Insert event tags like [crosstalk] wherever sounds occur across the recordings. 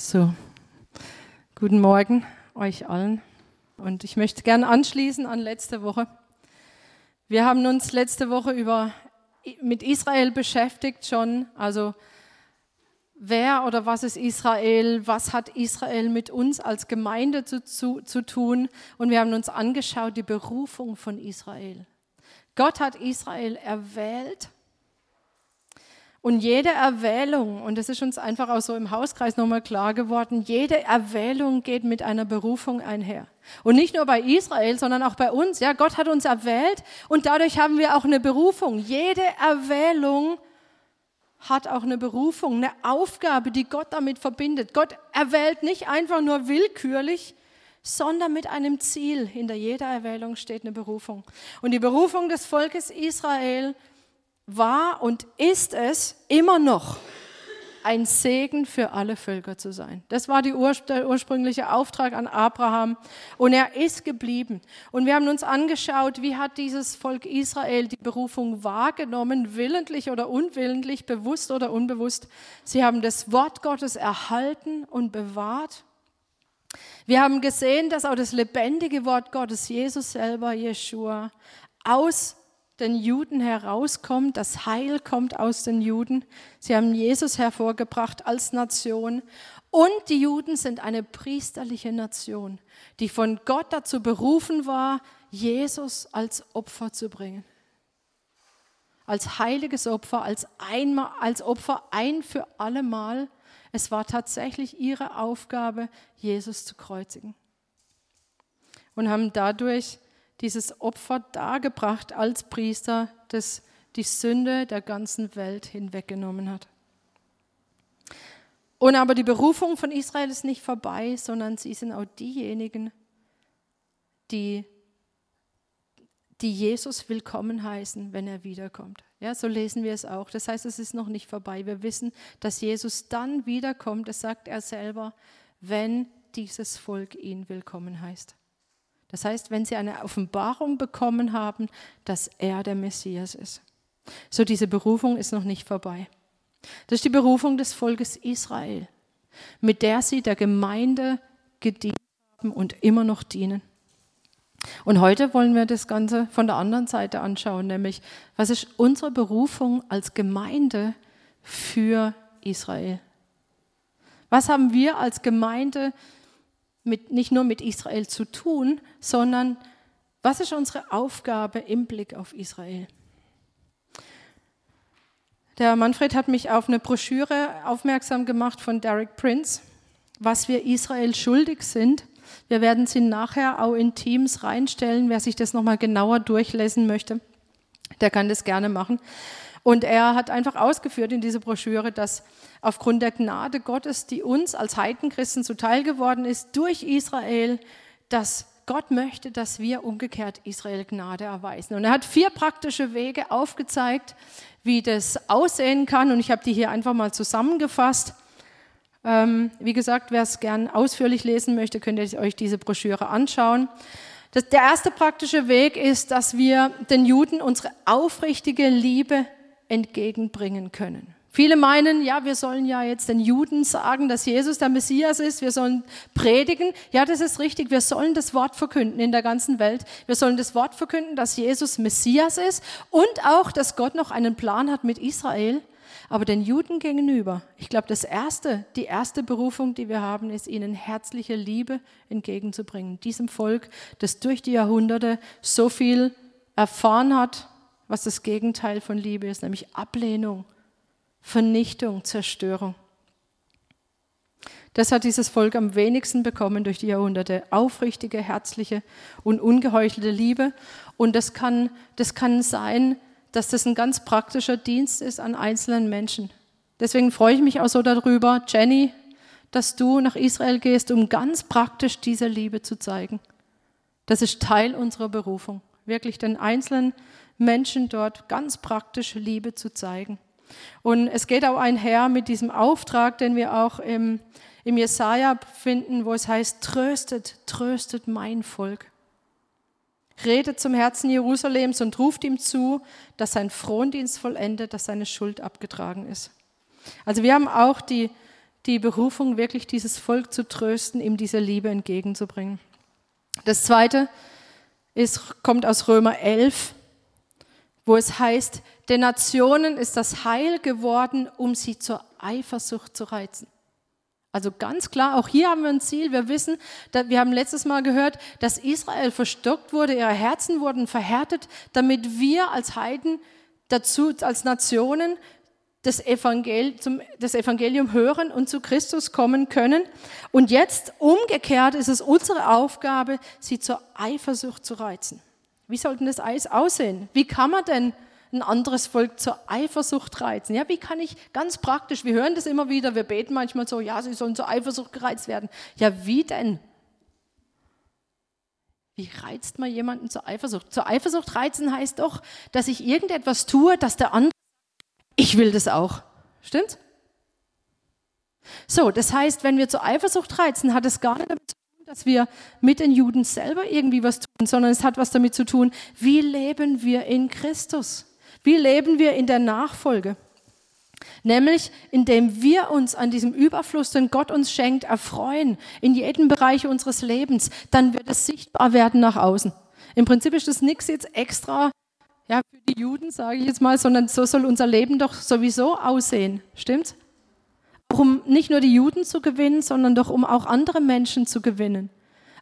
So, guten Morgen euch allen. Und ich möchte gerne anschließen an letzte Woche. Wir haben uns letzte Woche über, mit Israel beschäftigt schon. Also, wer oder was ist Israel? Was hat Israel mit uns als Gemeinde zu, zu, zu tun? Und wir haben uns angeschaut, die Berufung von Israel. Gott hat Israel erwählt und jede Erwählung, und das ist uns einfach auch so im Hauskreis nochmal klar geworden, jede Erwählung geht mit einer Berufung einher. Und nicht nur bei Israel, sondern auch bei uns. Ja, Gott hat uns erwählt und dadurch haben wir auch eine Berufung. Jede Erwählung hat auch eine Berufung, eine Aufgabe, die Gott damit verbindet. Gott erwählt nicht einfach nur willkürlich, sondern mit einem Ziel. Hinter jeder Erwählung steht eine Berufung. Und die Berufung des Volkes Israel war und ist es immer noch, ein Segen für alle Völker zu sein. Das war Ur der ursprüngliche Auftrag an Abraham und er ist geblieben. Und wir haben uns angeschaut, wie hat dieses Volk Israel die Berufung wahrgenommen, willentlich oder unwillentlich, bewusst oder unbewusst. Sie haben das Wort Gottes erhalten und bewahrt. Wir haben gesehen, dass auch das lebendige Wort Gottes, Jesus selber, Jeshua, aus den Juden herauskommt, das Heil kommt aus den Juden. Sie haben Jesus hervorgebracht als Nation. Und die Juden sind eine priesterliche Nation, die von Gott dazu berufen war, Jesus als Opfer zu bringen. Als heiliges Opfer, als, einmal, als Opfer ein für allemal. Es war tatsächlich ihre Aufgabe, Jesus zu kreuzigen. Und haben dadurch dieses Opfer dargebracht als Priester, das die Sünde der ganzen Welt hinweggenommen hat. Und aber die Berufung von Israel ist nicht vorbei, sondern sie sind auch diejenigen, die, die Jesus willkommen heißen, wenn er wiederkommt. Ja, so lesen wir es auch. Das heißt, es ist noch nicht vorbei. Wir wissen, dass Jesus dann wiederkommt, das sagt er selber, wenn dieses Volk ihn willkommen heißt. Das heißt, wenn sie eine Offenbarung bekommen haben, dass er der Messias ist. So diese Berufung ist noch nicht vorbei. Das ist die Berufung des Volkes Israel, mit der sie der Gemeinde gedient haben und immer noch dienen. Und heute wollen wir das Ganze von der anderen Seite anschauen, nämlich was ist unsere Berufung als Gemeinde für Israel? Was haben wir als Gemeinde mit, nicht nur mit Israel zu tun, sondern was ist unsere Aufgabe im Blick auf Israel? Der Manfred hat mich auf eine Broschüre aufmerksam gemacht von Derek Prince, was wir Israel schuldig sind. Wir werden sie nachher auch in Teams reinstellen. Wer sich das nochmal genauer durchlesen möchte, der kann das gerne machen. Und er hat einfach ausgeführt in dieser Broschüre, dass aufgrund der Gnade Gottes, die uns als Heidenchristen zuteil geworden ist, durch Israel, dass Gott möchte, dass wir umgekehrt Israel Gnade erweisen. Und er hat vier praktische Wege aufgezeigt, wie das aussehen kann. Und ich habe die hier einfach mal zusammengefasst. Ähm, wie gesagt, wer es gern ausführlich lesen möchte, könnt ihr euch diese Broschüre anschauen. Das, der erste praktische Weg ist, dass wir den Juden unsere aufrichtige Liebe entgegenbringen können. Viele meinen, ja, wir sollen ja jetzt den Juden sagen, dass Jesus der Messias ist. Wir sollen predigen. Ja, das ist richtig. Wir sollen das Wort verkünden in der ganzen Welt. Wir sollen das Wort verkünden, dass Jesus Messias ist und auch, dass Gott noch einen Plan hat mit Israel. Aber den Juden gegenüber, ich glaube, das erste, die erste Berufung, die wir haben, ist, ihnen herzliche Liebe entgegenzubringen. Diesem Volk, das durch die Jahrhunderte so viel erfahren hat, was das Gegenteil von Liebe ist, nämlich Ablehnung, Vernichtung, Zerstörung. Das hat dieses Volk am wenigsten bekommen durch die Jahrhunderte. Aufrichtige, herzliche und ungeheuchelte Liebe. Und das kann, das kann sein, dass das ein ganz praktischer Dienst ist an einzelnen Menschen. Deswegen freue ich mich auch so darüber, Jenny, dass du nach Israel gehst, um ganz praktisch diese Liebe zu zeigen. Das ist Teil unserer Berufung, wirklich den einzelnen Menschen dort ganz praktisch Liebe zu zeigen. Und es geht auch einher mit diesem Auftrag, den wir auch im, im Jesaja finden, wo es heißt: Tröstet, tröstet mein Volk. Redet zum Herzen Jerusalems und ruft ihm zu, dass sein Frondienst vollendet, dass seine Schuld abgetragen ist. Also wir haben auch die, die Berufung, wirklich dieses Volk zu trösten, ihm diese Liebe entgegenzubringen. Das zweite ist, kommt aus Römer 11, wo es heißt, den Nationen ist das Heil geworden, um sie zur Eifersucht zu reizen. Also ganz klar, auch hier haben wir ein Ziel. Wir wissen, wir haben letztes Mal gehört, dass Israel verstockt wurde, ihre Herzen wurden verhärtet, damit wir als Heiden dazu, als Nationen das, Evangel zum, das Evangelium hören und zu Christus kommen können. Und jetzt umgekehrt ist es unsere Aufgabe, sie zur Eifersucht zu reizen. Wie sollten das Eis aussehen? Wie kann man denn ein anderes Volk zur Eifersucht reizen? Ja, wie kann ich ganz praktisch, wir hören das immer wieder, wir beten manchmal so, ja, sie sollen zur Eifersucht gereizt werden. Ja, wie denn? Wie reizt man jemanden zur Eifersucht? Zur Eifersucht reizen heißt doch, dass ich irgendetwas tue, dass der andere, ich will das auch. Stimmt? So, das heißt, wenn wir zur Eifersucht reizen, hat es gar nicht damit zu dass wir mit den Juden selber irgendwie was tun, sondern es hat was damit zu tun, wie leben wir in Christus? Wie leben wir in der Nachfolge? Nämlich indem wir uns an diesem Überfluss, den Gott uns schenkt, erfreuen, in jedem Bereich unseres Lebens, dann wird es sichtbar werden nach außen. Im Prinzip ist das nichts jetzt extra ja, für die Juden, sage ich jetzt mal, sondern so soll unser Leben doch sowieso aussehen. Stimmt's? Auch um nicht nur die Juden zu gewinnen, sondern doch um auch andere Menschen zu gewinnen.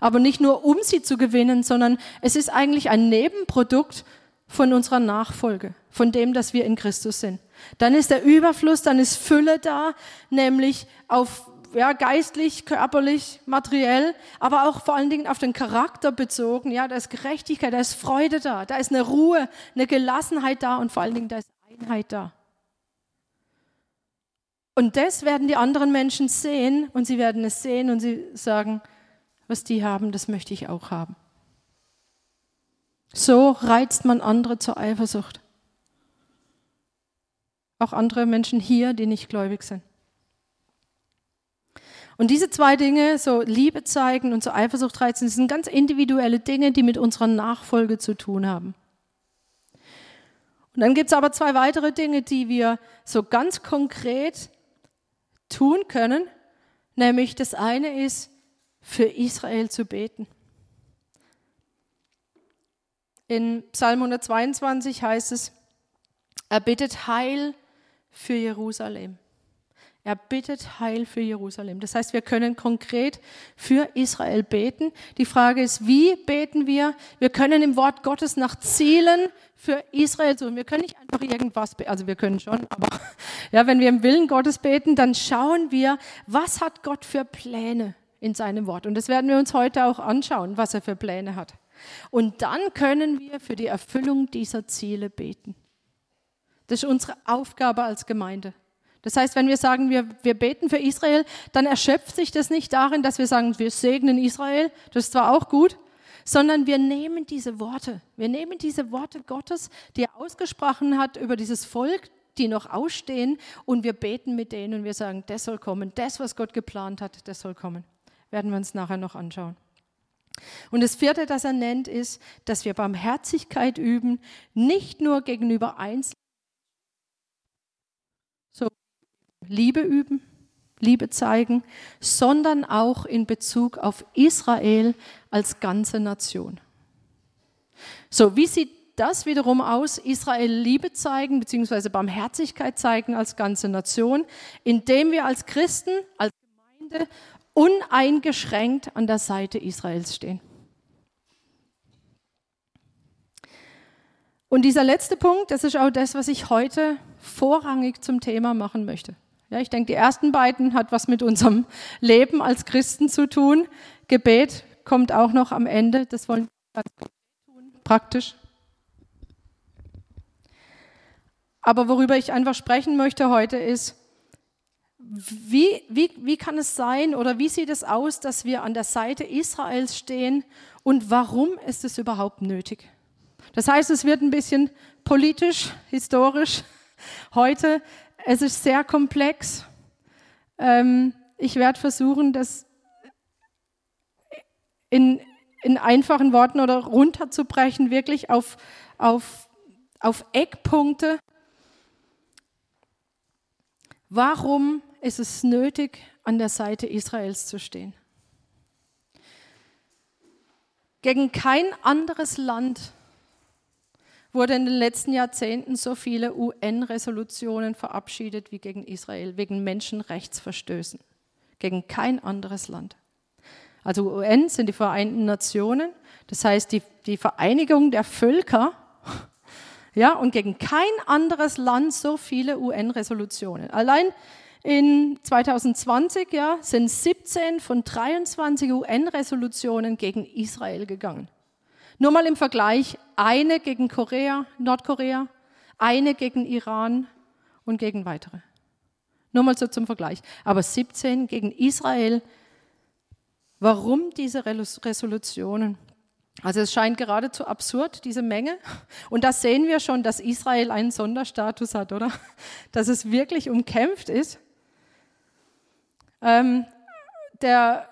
Aber nicht nur um sie zu gewinnen, sondern es ist eigentlich ein Nebenprodukt von unserer Nachfolge, von dem, dass wir in Christus sind. Dann ist der Überfluss, dann ist Fülle da, nämlich auf ja, geistlich, körperlich, materiell, aber auch vor allen Dingen auf den Charakter bezogen. Ja, da ist Gerechtigkeit, da ist Freude da, da ist eine Ruhe, eine Gelassenheit da und vor allen Dingen da ist Einheit da. Und das werden die anderen Menschen sehen und sie werden es sehen und sie sagen, was die haben, das möchte ich auch haben. So reizt man andere zur Eifersucht. Auch andere Menschen hier, die nicht gläubig sind. Und diese zwei Dinge, so Liebe zeigen und so Eifersucht reizen, sind ganz individuelle Dinge, die mit unserer Nachfolge zu tun haben. Und dann gibt es aber zwei weitere Dinge, die wir so ganz konkret tun können. Nämlich das eine ist, für Israel zu beten. In Psalm 122 heißt es, er bittet Heil für Jerusalem. Er bittet Heil für Jerusalem. Das heißt, wir können konkret für Israel beten. Die Frage ist, wie beten wir? Wir können im Wort Gottes nach Zielen für Israel suchen. Wir können nicht einfach irgendwas beten. Also wir können schon, aber [laughs] ja, wenn wir im Willen Gottes beten, dann schauen wir, was hat Gott für Pläne in seinem Wort. Und das werden wir uns heute auch anschauen, was er für Pläne hat. Und dann können wir für die Erfüllung dieser Ziele beten. Das ist unsere Aufgabe als Gemeinde. Das heißt, wenn wir sagen, wir, wir beten für Israel, dann erschöpft sich das nicht darin, dass wir sagen, wir segnen Israel, das ist zwar auch gut, sondern wir nehmen diese Worte, wir nehmen diese Worte Gottes, die er ausgesprochen hat über dieses Volk, die noch ausstehen, und wir beten mit denen und wir sagen, das soll kommen, das, was Gott geplant hat, das soll kommen. Werden wir uns nachher noch anschauen. Und das vierte, das er nennt, ist, dass wir Barmherzigkeit üben, nicht nur gegenüber Einzelnen, so Liebe üben, Liebe zeigen, sondern auch in Bezug auf Israel als ganze Nation. So, wie sieht das wiederum aus? Israel Liebe zeigen bzw. Barmherzigkeit zeigen als ganze Nation, indem wir als Christen, als Gemeinde uneingeschränkt an der Seite Israels stehen. Und dieser letzte Punkt, das ist auch das, was ich heute vorrangig zum Thema machen möchte. Ja, ich denke, die ersten beiden hat was mit unserem Leben als Christen zu tun. Gebet kommt auch noch am Ende. Das wollen wir tun, praktisch. Aber worüber ich einfach sprechen möchte heute ist, wie, wie, wie kann es sein oder wie sieht es aus, dass wir an der Seite Israels stehen und warum ist es überhaupt nötig? Das heißt, es wird ein bisschen politisch, historisch [laughs] heute. Es ist sehr komplex. Ähm, ich werde versuchen, das in, in einfachen Worten oder runterzubrechen, wirklich auf, auf, auf Eckpunkte Warum ist es nötig, an der Seite Israels zu stehen? Gegen kein anderes Land wurde in den letzten Jahrzehnten so viele UN-Resolutionen verabschiedet wie gegen Israel, wegen Menschenrechtsverstößen. Gegen kein anderes Land. Also UN sind die Vereinten Nationen, das heißt die, die Vereinigung der Völker. [laughs] Ja, und gegen kein anderes Land so viele UN-Resolutionen. Allein in 2020 ja, sind 17 von 23 UN-Resolutionen gegen Israel gegangen. Nur mal im Vergleich, eine gegen Korea, Nordkorea, eine gegen Iran und gegen weitere. Nur mal so zum Vergleich. Aber 17 gegen Israel. Warum diese Resolutionen? Also es scheint geradezu absurd, diese Menge. Und das sehen wir schon, dass Israel einen Sonderstatus hat, oder? Dass es wirklich umkämpft ist. Ähm, der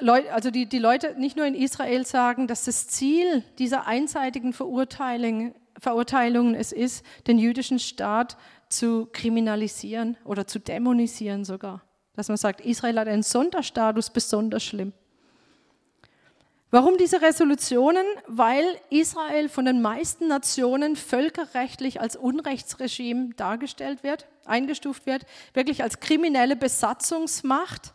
Leute, also die, die Leute nicht nur in Israel sagen, dass das Ziel dieser einseitigen Verurteilung, Verurteilungen es ist, den jüdischen Staat zu kriminalisieren oder zu dämonisieren sogar. Dass man sagt, Israel hat einen Sonderstatus, besonders schlimm. Warum diese Resolutionen? Weil Israel von den meisten Nationen völkerrechtlich als Unrechtsregime dargestellt wird, eingestuft wird, wirklich als kriminelle Besatzungsmacht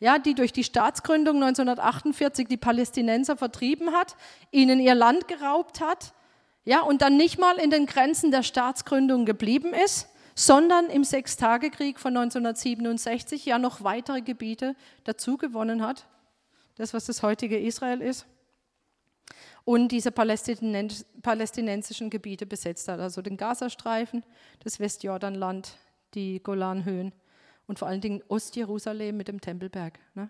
ja, die durch die Staatsgründung 1948 die Palästinenser vertrieben hat, ihnen ihr Land geraubt hat, ja, und dann nicht mal in den Grenzen der Staatsgründung geblieben ist, sondern im Sechstagekrieg von 1967 ja noch weitere Gebiete dazu gewonnen hat, das was das heutige Israel ist, und diese palästinensischen Gebiete besetzt hat, also den Gazastreifen, das Westjordanland, die Golanhöhen und vor allen Dingen Ostjerusalem mit dem Tempelberg. Ne?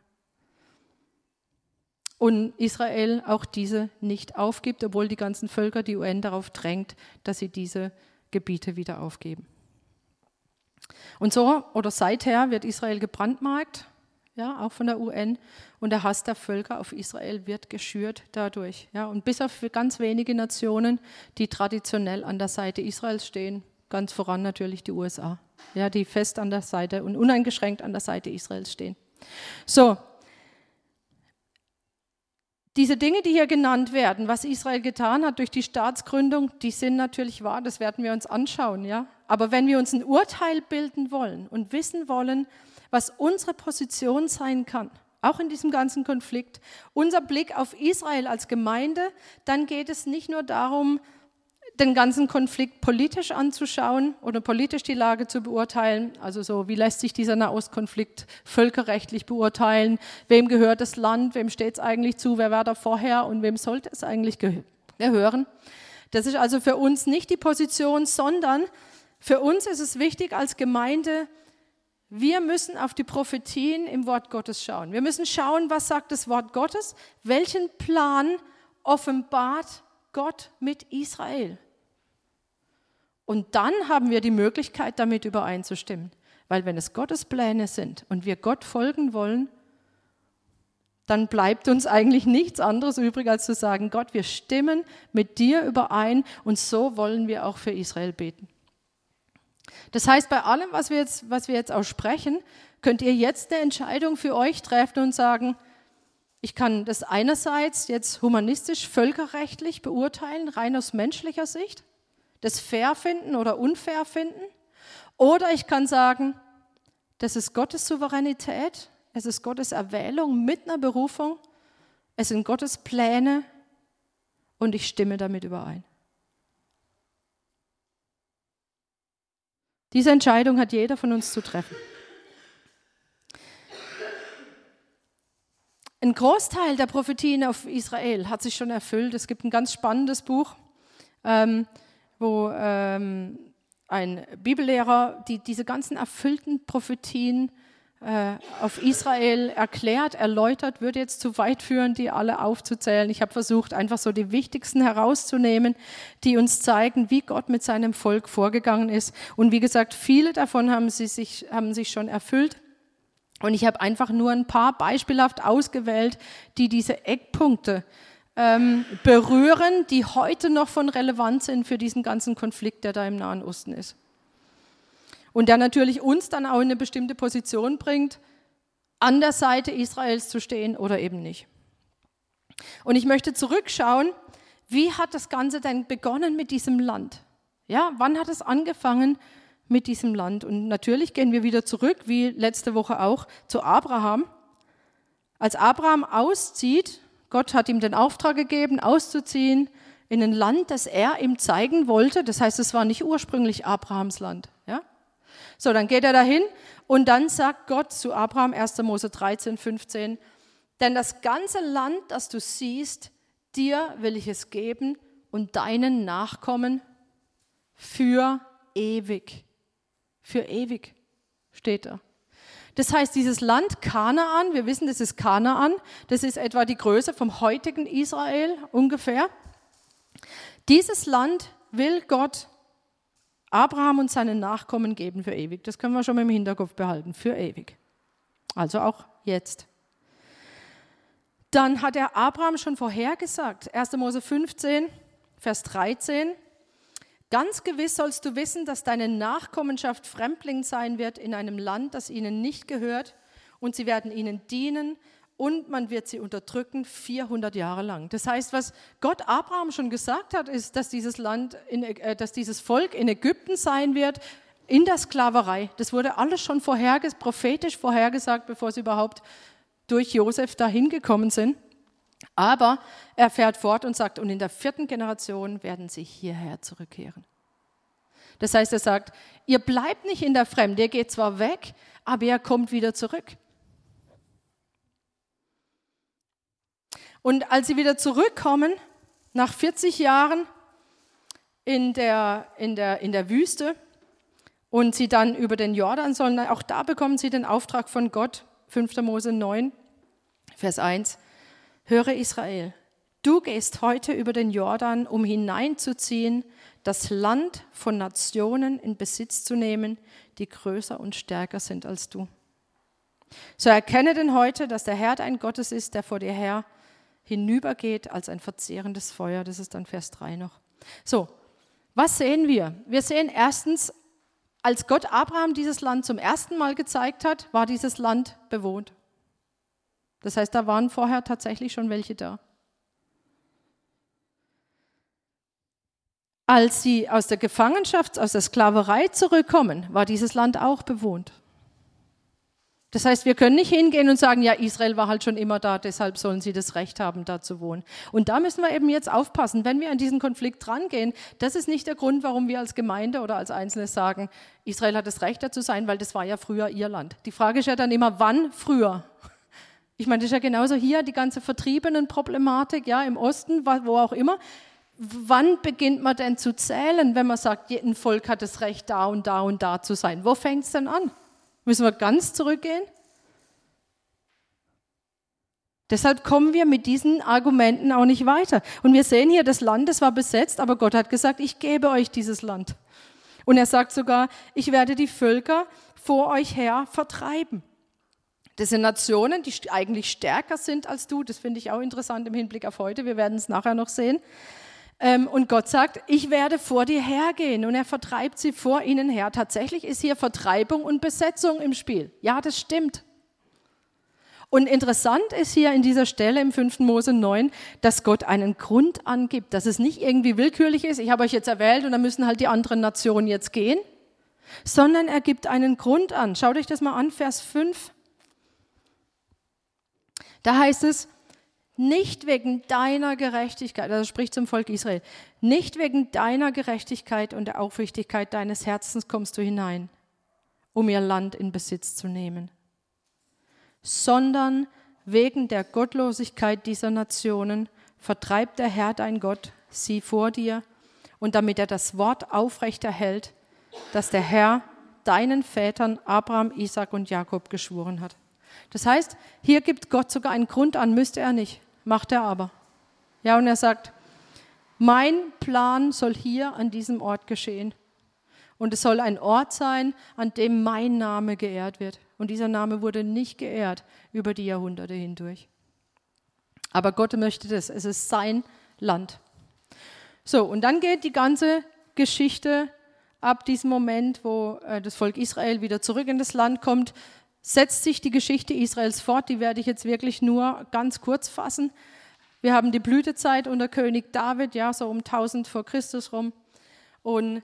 Und Israel auch diese nicht aufgibt, obwohl die ganzen Völker, die UN darauf drängt, dass sie diese Gebiete wieder aufgeben. Und so oder seither wird Israel gebrandmarkt, ja, auch von der UN, und der Hass der Völker auf Israel wird geschürt dadurch. Ja, und bis auf ganz wenige Nationen, die traditionell an der Seite Israels stehen, ganz voran natürlich die USA ja, die fest an der Seite und uneingeschränkt an der Seite Israels stehen. So, diese Dinge, die hier genannt werden, was Israel getan hat durch die Staatsgründung, die sind natürlich wahr, das werden wir uns anschauen, ja. Aber wenn wir uns ein Urteil bilden wollen und wissen wollen, was unsere Position sein kann, auch in diesem ganzen Konflikt, unser Blick auf Israel als Gemeinde, dann geht es nicht nur darum, den ganzen Konflikt politisch anzuschauen oder politisch die Lage zu beurteilen. Also so, wie lässt sich dieser Nahostkonflikt völkerrechtlich beurteilen? Wem gehört das Land? Wem steht es eigentlich zu? Wer war da vorher und wem sollte es eigentlich gehören? Das ist also für uns nicht die Position, sondern für uns ist es wichtig als Gemeinde, wir müssen auf die Prophetien im Wort Gottes schauen. Wir müssen schauen, was sagt das Wort Gottes, welchen Plan offenbart Gott mit Israel. Und dann haben wir die Möglichkeit, damit übereinzustimmen. Weil wenn es Gottes Pläne sind und wir Gott folgen wollen, dann bleibt uns eigentlich nichts anderes übrig, als zu sagen, Gott, wir stimmen mit dir überein und so wollen wir auch für Israel beten. Das heißt, bei allem, was wir jetzt, was wir jetzt auch sprechen, könnt ihr jetzt eine Entscheidung für euch treffen und sagen, ich kann das einerseits jetzt humanistisch, völkerrechtlich beurteilen, rein aus menschlicher Sicht das fair finden oder unfair finden. Oder ich kann sagen, das ist Gottes Souveränität, es ist Gottes Erwählung mit einer Berufung, es sind Gottes Pläne und ich stimme damit überein. Diese Entscheidung hat jeder von uns zu treffen. Ein Großteil der Prophetien auf Israel hat sich schon erfüllt. Es gibt ein ganz spannendes Buch. Ähm, wo ähm, ein Bibellehrer die, diese ganzen erfüllten Prophetien äh, auf Israel erklärt, erläutert, würde jetzt zu weit führen, die alle aufzuzählen. Ich habe versucht, einfach so die wichtigsten herauszunehmen, die uns zeigen, wie Gott mit seinem Volk vorgegangen ist. Und wie gesagt, viele davon haben, sie sich, haben sich schon erfüllt. Und ich habe einfach nur ein paar beispielhaft ausgewählt, die diese Eckpunkte ähm, berühren, die heute noch von Relevanz sind für diesen ganzen Konflikt, der da im Nahen Osten ist. und der natürlich uns dann auch in eine bestimmte Position bringt, an der Seite Israels zu stehen oder eben nicht. Und ich möchte zurückschauen, wie hat das Ganze denn begonnen mit diesem Land? Ja, wann hat es angefangen mit diesem Land? Und natürlich gehen wir wieder zurück, wie letzte Woche auch, zu Abraham. Als Abraham auszieht, Gott hat ihm den Auftrag gegeben, auszuziehen in ein Land, das er ihm zeigen wollte. Das heißt, es war nicht ursprünglich Abrahams Land. Ja? So, dann geht er dahin und dann sagt Gott zu Abraham, 1. Mose 13, 15, denn das ganze Land, das du siehst, dir will ich es geben und deinen Nachkommen für ewig. Für ewig steht da. Das heißt, dieses Land Kanaan, wir wissen, das ist Kanaan, das ist etwa die Größe vom heutigen Israel ungefähr. Dieses Land will Gott Abraham und seinen Nachkommen geben für ewig. Das können wir schon mal im Hinterkopf behalten, für ewig. Also auch jetzt. Dann hat er Abraham schon vorhergesagt, 1. Mose 15, Vers 13. Ganz gewiss sollst du wissen, dass deine Nachkommenschaft Fremdling sein wird in einem Land, das ihnen nicht gehört, und sie werden ihnen dienen und man wird sie unterdrücken 400 Jahre lang. Das heißt, was Gott Abraham schon gesagt hat, ist, dass dieses Land, in, äh, dass dieses Volk in Ägypten sein wird, in der Sklaverei. Das wurde alles schon vorherges prophetisch vorhergesagt, bevor sie überhaupt durch Josef dahin gekommen sind. Aber er fährt fort und sagt, und in der vierten Generation werden sie hierher zurückkehren. Das heißt, er sagt, ihr bleibt nicht in der Fremde, ihr geht zwar weg, aber ihr kommt wieder zurück. Und als sie wieder zurückkommen, nach 40 Jahren in der, in der, in der Wüste, und sie dann über den Jordan sollen, auch da bekommen sie den Auftrag von Gott, 5. Mose 9, Vers 1, höre Israel, du gehst heute über den Jordan, um hineinzuziehen, das Land von Nationen in Besitz zu nehmen, die größer und stärker sind als du. So erkenne denn heute, dass der Herr dein Gottes ist, der vor dir her hinübergeht als ein verzehrendes Feuer. Das ist dann Vers 3 noch. So, was sehen wir? Wir sehen erstens, als Gott Abraham dieses Land zum ersten Mal gezeigt hat, war dieses Land bewohnt. Das heißt, da waren vorher tatsächlich schon welche da. Als sie aus der Gefangenschaft, aus der Sklaverei zurückkommen, war dieses Land auch bewohnt. Das heißt, wir können nicht hingehen und sagen, ja, Israel war halt schon immer da, deshalb sollen sie das Recht haben, da zu wohnen. Und da müssen wir eben jetzt aufpassen, wenn wir an diesen Konflikt drangehen, das ist nicht der Grund, warum wir als Gemeinde oder als Einzelne sagen, Israel hat das Recht, da zu sein, weil das war ja früher ihr Land. Die Frage ist ja dann immer, wann früher? Ich meine, das ist ja genauso hier die ganze Vertriebenen-Problematik, ja, im Osten, wo auch immer. Wann beginnt man denn zu zählen, wenn man sagt, ein Volk hat das Recht, da und da und da zu sein? Wo fängt es denn an? Müssen wir ganz zurückgehen? Deshalb kommen wir mit diesen Argumenten auch nicht weiter. Und wir sehen hier, das Land, das war besetzt, aber Gott hat gesagt, ich gebe euch dieses Land. Und er sagt sogar, ich werde die Völker vor euch her vertreiben. Das sind Nationen, die eigentlich stärker sind als du. Das finde ich auch interessant im Hinblick auf heute. Wir werden es nachher noch sehen. Ähm, und Gott sagt, ich werde vor dir hergehen und er vertreibt sie vor ihnen her. Tatsächlich ist hier Vertreibung und Besetzung im Spiel. Ja, das stimmt. Und interessant ist hier in dieser Stelle im 5. Mose 9, dass Gott einen Grund angibt, dass es nicht irgendwie willkürlich ist, ich habe euch jetzt erwählt und dann müssen halt die anderen Nationen jetzt gehen, sondern er gibt einen Grund an. Schaut euch das mal an, Vers 5. Da heißt es, nicht wegen deiner Gerechtigkeit, also spricht zum Volk Israel, nicht wegen deiner Gerechtigkeit und der Aufrichtigkeit deines Herzens kommst du hinein, um ihr Land in Besitz zu nehmen, sondern wegen der Gottlosigkeit dieser Nationen vertreibt der Herr dein Gott sie vor dir und damit er das Wort aufrechterhält, das der Herr deinen Vätern Abraham, Isaac und Jakob geschworen hat. Das heißt, hier gibt Gott sogar einen Grund an, müsste er nicht. Macht er aber. Ja, und er sagt, mein Plan soll hier an diesem Ort geschehen. Und es soll ein Ort sein, an dem mein Name geehrt wird. Und dieser Name wurde nicht geehrt über die Jahrhunderte hindurch. Aber Gott möchte das. Es ist sein Land. So, und dann geht die ganze Geschichte ab diesem Moment, wo äh, das Volk Israel wieder zurück in das Land kommt, setzt sich die Geschichte Israels fort. Die werde ich jetzt wirklich nur ganz kurz fassen. Wir haben die Blütezeit unter König David, ja, so um 1000 vor Christus rum. Und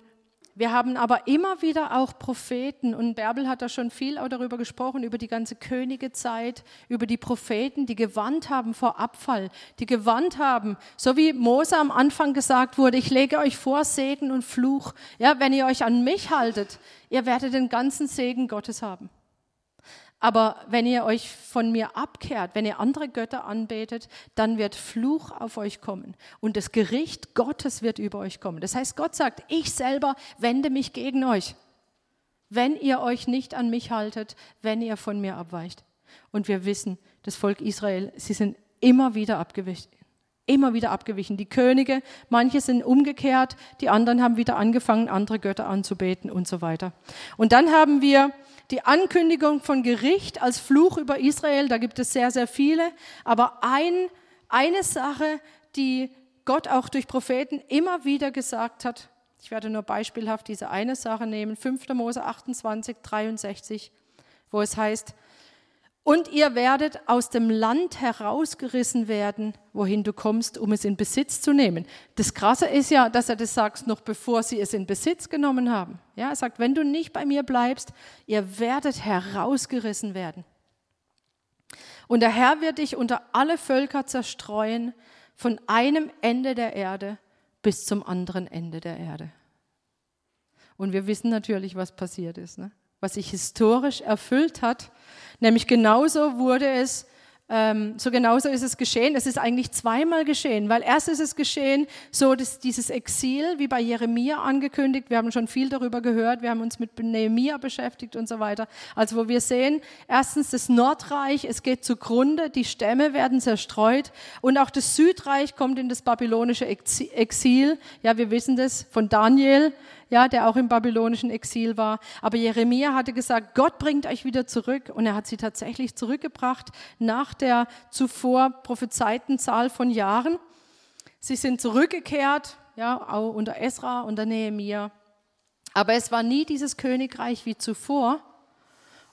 wir haben aber immer wieder auch Propheten und Bärbel hat da schon viel auch darüber gesprochen, über die ganze Königezeit, über die Propheten, die gewarnt haben vor Abfall, die gewarnt haben, so wie Mose am Anfang gesagt wurde, ich lege euch vor Segen und Fluch. Ja, wenn ihr euch an mich haltet, ihr werdet den ganzen Segen Gottes haben. Aber wenn ihr euch von mir abkehrt, wenn ihr andere Götter anbetet, dann wird Fluch auf euch kommen und das Gericht Gottes wird über euch kommen. Das heißt, Gott sagt, ich selber wende mich gegen euch, wenn ihr euch nicht an mich haltet, wenn ihr von mir abweicht. Und wir wissen, das Volk Israel, sie sind immer wieder abgewichen. Immer wieder abgewichen. Die Könige, manche sind umgekehrt, die anderen haben wieder angefangen, andere Götter anzubeten und so weiter. Und dann haben wir die Ankündigung von Gericht als Fluch über Israel, da gibt es sehr, sehr viele. Aber ein, eine Sache, die Gott auch durch Propheten immer wieder gesagt hat, ich werde nur beispielhaft diese eine Sache nehmen, 5. Mose 28, 63, wo es heißt, und ihr werdet aus dem Land herausgerissen werden, wohin du kommst, um es in Besitz zu nehmen. Das Krasse ist ja, dass er das sagt, noch bevor sie es in Besitz genommen haben. Ja, er sagt, wenn du nicht bei mir bleibst, ihr werdet herausgerissen werden. Und der Herr wird dich unter alle Völker zerstreuen, von einem Ende der Erde bis zum anderen Ende der Erde. Und wir wissen natürlich, was passiert ist. Ne? Was sich historisch erfüllt hat. Nämlich genauso wurde es ähm, so genauso ist es geschehen. Es ist eigentlich zweimal geschehen, weil erst ist es geschehen, so dass dieses Exil, wie bei Jeremia angekündigt, wir haben schon viel darüber gehört, wir haben uns mit Nehemia beschäftigt und so weiter. Also wo wir sehen, erstens das Nordreich, es geht zugrunde, die Stämme werden zerstreut und auch das Südreich kommt in das babylonische Exil. Ja, wir wissen das von Daniel, ja, der auch im babylonischen Exil war. Aber Jeremia hatte gesagt, Gott bringt euch wieder zurück. Und er hat sie tatsächlich zurückgebracht nach der zuvor prophezeiten Zahl von Jahren. Sie sind zurückgekehrt, ja, auch unter Esra, unter Nehemia. Aber es war nie dieses Königreich wie zuvor.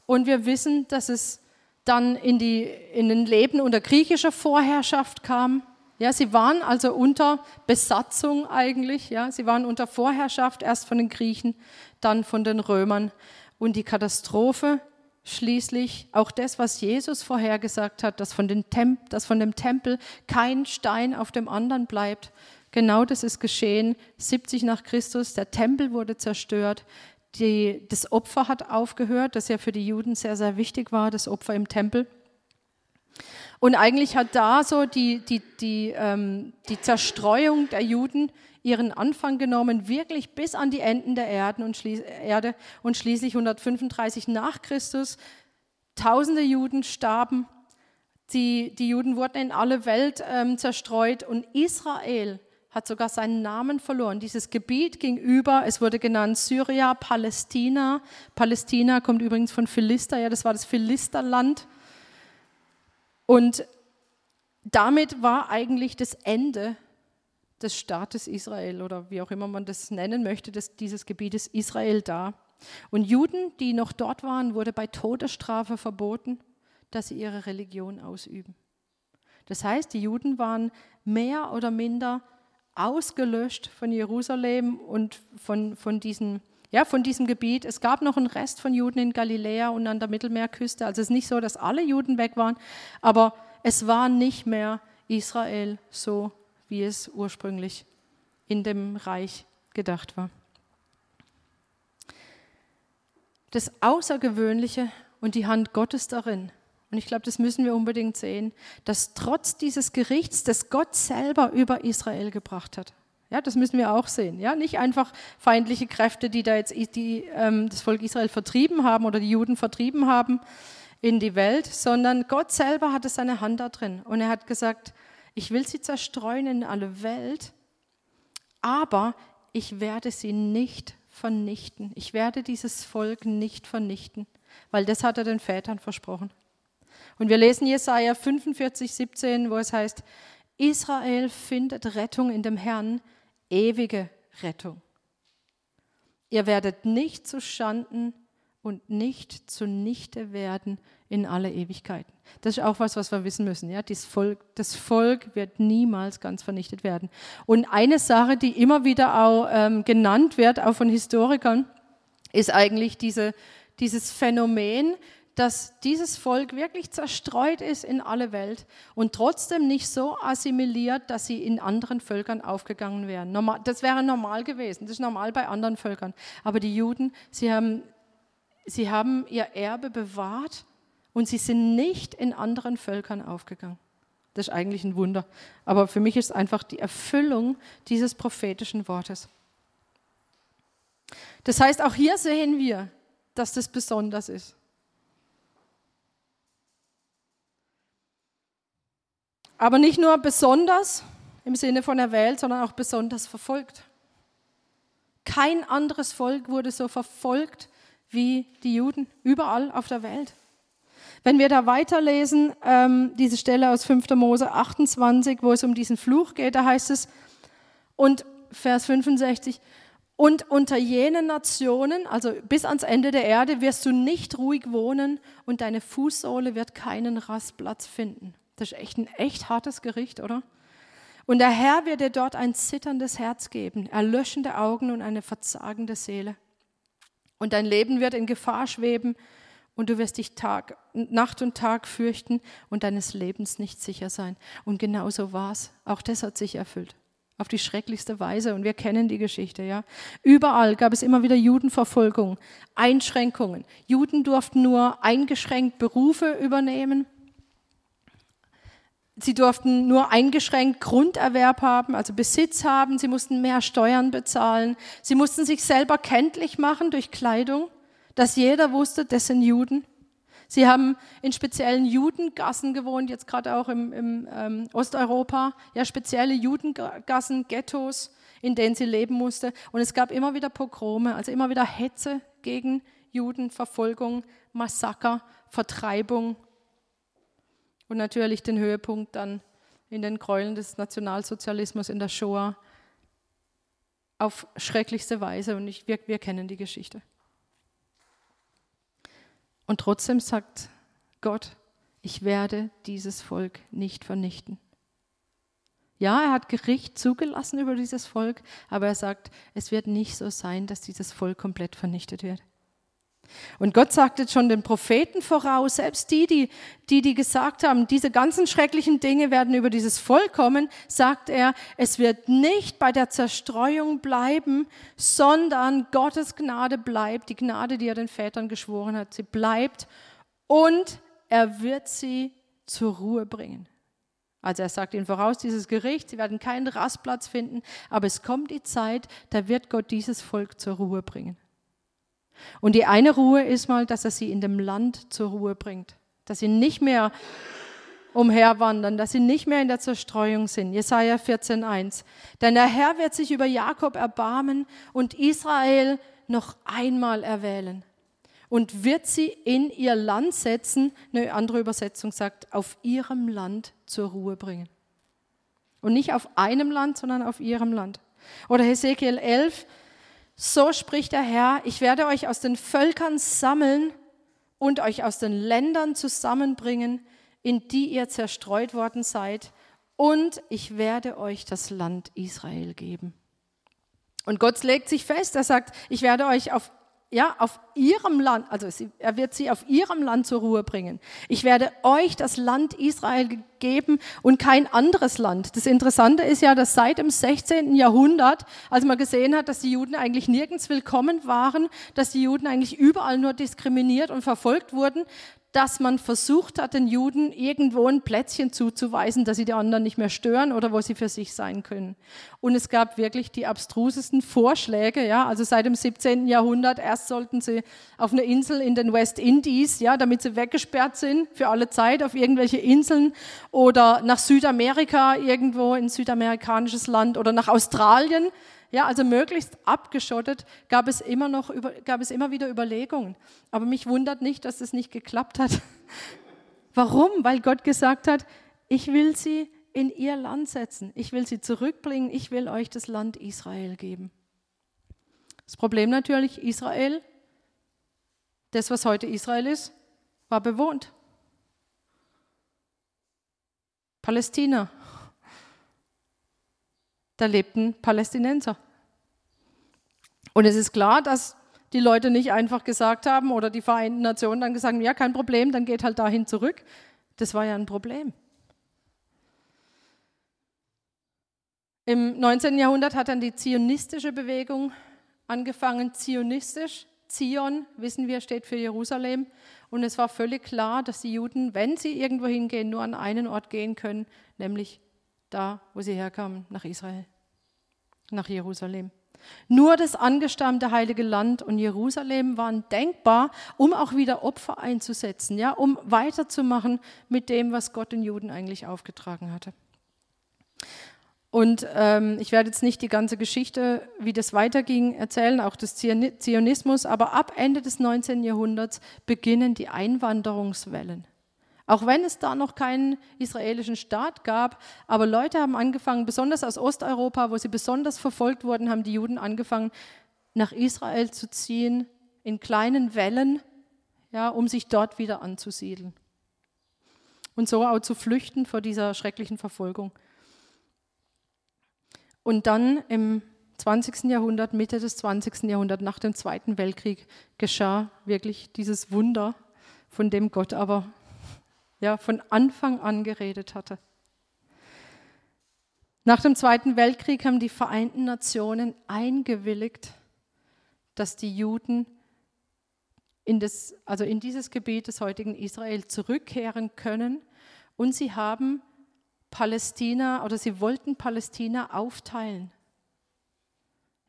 Und wir wissen, dass es dann in, die, in den Leben unter griechischer Vorherrschaft kam. Ja, sie waren also unter Besatzung eigentlich. Ja, sie waren unter Vorherrschaft erst von den Griechen, dann von den Römern. Und die Katastrophe schließlich, auch das, was Jesus vorhergesagt hat, dass von, den Temp dass von dem Tempel kein Stein auf dem anderen bleibt. Genau das ist geschehen. 70 nach Christus, der Tempel wurde zerstört. Die, das Opfer hat aufgehört, das ja für die Juden sehr, sehr wichtig war, das Opfer im Tempel. Und eigentlich hat da so die, die, die, ähm, die Zerstreuung der Juden ihren Anfang genommen, wirklich bis an die Enden der Erden und Erde. Und schließlich 135 nach Christus, tausende Juden starben. Die, die Juden wurden in alle Welt ähm, zerstreut und Israel hat sogar seinen Namen verloren. Dieses Gebiet ging über, es wurde genannt Syria, Palästina. Palästina kommt übrigens von Philister, ja, das war das Philisterland. Und damit war eigentlich das Ende des Staates Israel oder wie auch immer man das nennen möchte, des, dieses Gebietes Israel da. Und Juden, die noch dort waren, wurde bei Todesstrafe verboten, dass sie ihre Religion ausüben. Das heißt, die Juden waren mehr oder minder ausgelöscht von Jerusalem und von, von diesen ja, von diesem Gebiet. Es gab noch einen Rest von Juden in Galiläa und an der Mittelmeerküste. Also es ist nicht so, dass alle Juden weg waren, aber es war nicht mehr Israel so, wie es ursprünglich in dem Reich gedacht war. Das Außergewöhnliche und die Hand Gottes darin, und ich glaube, das müssen wir unbedingt sehen, dass trotz dieses Gerichts, das Gott selber über Israel gebracht hat, ja, das müssen wir auch sehen. Ja, nicht einfach feindliche Kräfte, die da jetzt die, ähm, das Volk Israel vertrieben haben oder die Juden vertrieben haben in die Welt, sondern Gott selber hatte seine Hand da drin. Und er hat gesagt, ich will sie zerstreuen in alle Welt, aber ich werde sie nicht vernichten. Ich werde dieses Volk nicht vernichten, weil das hat er den Vätern versprochen. Und wir lesen Jesaja 45, 17, wo es heißt, Israel findet Rettung in dem Herrn, ewige Rettung. ihr werdet nicht zu Schanden und nicht zunichte werden in alle Ewigkeiten. Das ist auch was, was wir wissen müssen. Ja? Das, Volk, das Volk wird niemals ganz vernichtet werden. Und eine Sache, die immer wieder auch ähm, genannt wird, auch von Historikern, ist eigentlich diese, dieses Phänomen, dass dieses Volk wirklich zerstreut ist in alle Welt und trotzdem nicht so assimiliert, dass sie in anderen Völkern aufgegangen wären. Das wäre normal gewesen, das ist normal bei anderen Völkern. Aber die Juden, sie haben, sie haben ihr Erbe bewahrt und sie sind nicht in anderen Völkern aufgegangen. Das ist eigentlich ein Wunder. Aber für mich ist es einfach die Erfüllung dieses prophetischen Wortes. Das heißt, auch hier sehen wir, dass das besonders ist. Aber nicht nur besonders im Sinne von erwählt, sondern auch besonders verfolgt. Kein anderes Volk wurde so verfolgt wie die Juden, überall auf der Welt. Wenn wir da weiterlesen, ähm, diese Stelle aus 5. Mose 28, wo es um diesen Fluch geht, da heißt es, und Vers 65, und unter jenen Nationen, also bis ans Ende der Erde, wirst du nicht ruhig wohnen und deine Fußsohle wird keinen Rastplatz finden. Das ist echt ein echt hartes Gericht, oder? Und der Herr wird dir dort ein zitterndes Herz geben, erlöschende Augen und eine verzagende Seele. Und dein Leben wird in Gefahr schweben und du wirst dich Tag, Nacht und Tag fürchten und deines Lebens nicht sicher sein. Und genau so war es. Auch das hat sich erfüllt. Auf die schrecklichste Weise. Und wir kennen die Geschichte, ja. Überall gab es immer wieder Judenverfolgung, Einschränkungen. Juden durften nur eingeschränkt Berufe übernehmen. Sie durften nur eingeschränkt Grunderwerb haben, also Besitz haben. Sie mussten mehr Steuern bezahlen. Sie mussten sich selber kenntlich machen durch Kleidung dass jeder wusste, das sind Juden. Sie haben in speziellen Judengassen gewohnt, jetzt gerade auch im, im ähm, Osteuropa, ja spezielle Judengassen, Ghettos, in denen sie leben musste. Und es gab immer wieder Pogrome, also immer wieder Hetze gegen Juden, Verfolgung, Massaker, Vertreibung und natürlich den Höhepunkt dann in den Gräueln des Nationalsozialismus in der Shoah auf schrecklichste Weise. Und ich, wir, wir kennen die Geschichte. Und trotzdem sagt Gott, ich werde dieses Volk nicht vernichten. Ja, er hat Gericht zugelassen über dieses Volk, aber er sagt, es wird nicht so sein, dass dieses Volk komplett vernichtet wird. Und Gott sagte schon den Propheten voraus, selbst die, die, die, die gesagt haben, diese ganzen schrecklichen Dinge werden über dieses Volk kommen, sagt er, es wird nicht bei der Zerstreuung bleiben, sondern Gottes Gnade bleibt, die Gnade, die er den Vätern geschworen hat, sie bleibt und er wird sie zur Ruhe bringen. Also er sagt ihnen voraus, dieses Gericht, sie werden keinen Rastplatz finden, aber es kommt die Zeit, da wird Gott dieses Volk zur Ruhe bringen. Und die eine Ruhe ist mal, dass er sie in dem Land zur Ruhe bringt, dass sie nicht mehr umherwandern, dass sie nicht mehr in der Zerstreuung sind. Jesaja 14,1. Denn der Herr wird sich über Jakob erbarmen und Israel noch einmal erwählen und wird sie in ihr Land setzen. Eine andere Übersetzung sagt, auf ihrem Land zur Ruhe bringen. Und nicht auf einem Land, sondern auf ihrem Land. Oder Hesekiel 11, so spricht der Herr, ich werde euch aus den Völkern sammeln und euch aus den Ländern zusammenbringen, in die ihr zerstreut worden seid, und ich werde euch das Land Israel geben. Und Gott legt sich fest, er sagt, ich werde euch auf ja, auf ihrem Land, also sie, er wird sie auf ihrem Land zur Ruhe bringen. Ich werde euch das Land Israel geben und kein anderes Land. Das Interessante ist ja, dass seit dem 16. Jahrhundert, als man gesehen hat, dass die Juden eigentlich nirgends willkommen waren, dass die Juden eigentlich überall nur diskriminiert und verfolgt wurden, dass man versucht hat, den Juden irgendwo ein Plätzchen zuzuweisen, dass sie die anderen nicht mehr stören oder wo sie für sich sein können. Und es gab wirklich die abstrusesten Vorschläge, ja, also seit dem 17. Jahrhundert, erst sollten sie auf eine Insel in den West Indies, ja, damit sie weggesperrt sind für alle Zeit auf irgendwelche Inseln oder nach Südamerika irgendwo in südamerikanisches Land oder nach Australien, ja, also möglichst abgeschottet gab es immer noch, gab es immer wieder Überlegungen. Aber mich wundert nicht, dass es nicht geklappt hat. [laughs] Warum? Weil Gott gesagt hat, ich will sie in ihr Land setzen. Ich will sie zurückbringen. Ich will euch das Land Israel geben. Das Problem natürlich, Israel, das, was heute Israel ist, war bewohnt. Palästina. Da lebten Palästinenser. Und es ist klar, dass die Leute nicht einfach gesagt haben oder die Vereinten Nationen dann gesagt haben, ja, kein Problem, dann geht halt dahin zurück. Das war ja ein Problem. Im 19. Jahrhundert hat dann die zionistische Bewegung angefangen, zionistisch. Zion, wissen wir, steht für Jerusalem. Und es war völlig klar, dass die Juden, wenn sie irgendwo hingehen, nur an einen Ort gehen können, nämlich da, wo sie herkamen, nach Israel, nach Jerusalem. Nur das angestammte heilige Land und Jerusalem waren denkbar, um auch wieder Opfer einzusetzen, ja, um weiterzumachen mit dem, was Gott den Juden eigentlich aufgetragen hatte. Und ähm, ich werde jetzt nicht die ganze Geschichte, wie das weiterging, erzählen, auch des Zionismus, aber ab Ende des 19. Jahrhunderts beginnen die Einwanderungswellen. Auch wenn es da noch keinen israelischen Staat gab, aber Leute haben angefangen, besonders aus Osteuropa, wo sie besonders verfolgt wurden, haben die Juden angefangen, nach Israel zu ziehen, in kleinen Wellen, ja, um sich dort wieder anzusiedeln. Und so auch zu flüchten vor dieser schrecklichen Verfolgung. Und dann im 20. Jahrhundert, Mitte des 20. Jahrhunderts, nach dem Zweiten Weltkrieg, geschah wirklich dieses Wunder, von dem Gott aber ja, von Anfang an geredet hatte. Nach dem Zweiten Weltkrieg haben die Vereinten Nationen eingewilligt, dass die Juden in, das, also in dieses Gebiet des heutigen Israel zurückkehren können. Und sie haben Palästina oder sie wollten Palästina aufteilen.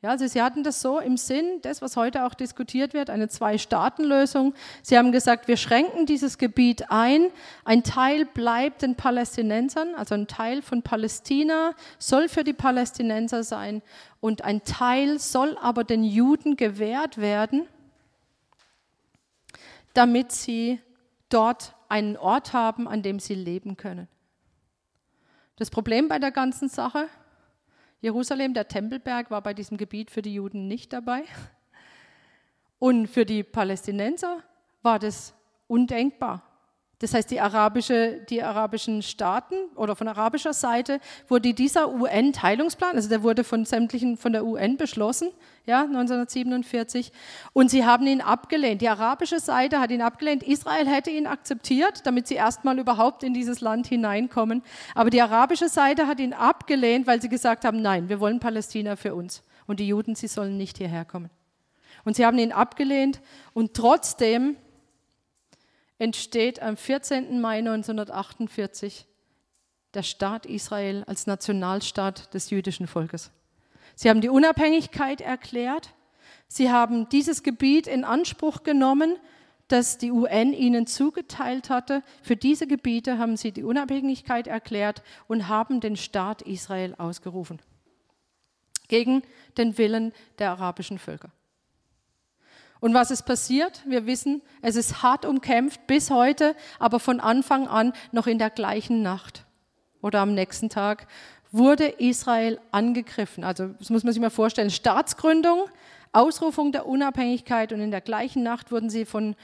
Ja, also sie hatten das so im Sinn, das, was heute auch diskutiert wird, eine Zwei-Staaten-Lösung. Sie haben gesagt, wir schränken dieses Gebiet ein. Ein Teil bleibt den Palästinensern, also ein Teil von Palästina soll für die Palästinenser sein und ein Teil soll aber den Juden gewährt werden, damit sie dort einen Ort haben, an dem sie leben können. Das Problem bei der ganzen Sache, Jerusalem, der Tempelberg, war bei diesem Gebiet für die Juden nicht dabei. Und für die Palästinenser war das undenkbar. Das heißt, die, arabische, die arabischen Staaten oder von arabischer Seite wurde dieser UN-Teilungsplan, also der wurde von sämtlichen von der UN beschlossen, ja, 1947, und sie haben ihn abgelehnt. Die arabische Seite hat ihn abgelehnt. Israel hätte ihn akzeptiert, damit sie erstmal überhaupt in dieses Land hineinkommen. Aber die arabische Seite hat ihn abgelehnt, weil sie gesagt haben, nein, wir wollen Palästina für uns. Und die Juden, sie sollen nicht hierher kommen. Und sie haben ihn abgelehnt und trotzdem entsteht am 14. Mai 1948 der Staat Israel als Nationalstaat des jüdischen Volkes. Sie haben die Unabhängigkeit erklärt. Sie haben dieses Gebiet in Anspruch genommen, das die UN ihnen zugeteilt hatte. Für diese Gebiete haben sie die Unabhängigkeit erklärt und haben den Staat Israel ausgerufen. Gegen den Willen der arabischen Völker. Und was ist passiert? Wir wissen, es ist hart umkämpft bis heute, aber von Anfang an noch in der gleichen Nacht oder am nächsten Tag wurde Israel angegriffen. Also das muss man sich mal vorstellen. Staatsgründung, Ausrufung der Unabhängigkeit und in der gleichen Nacht wurden sie von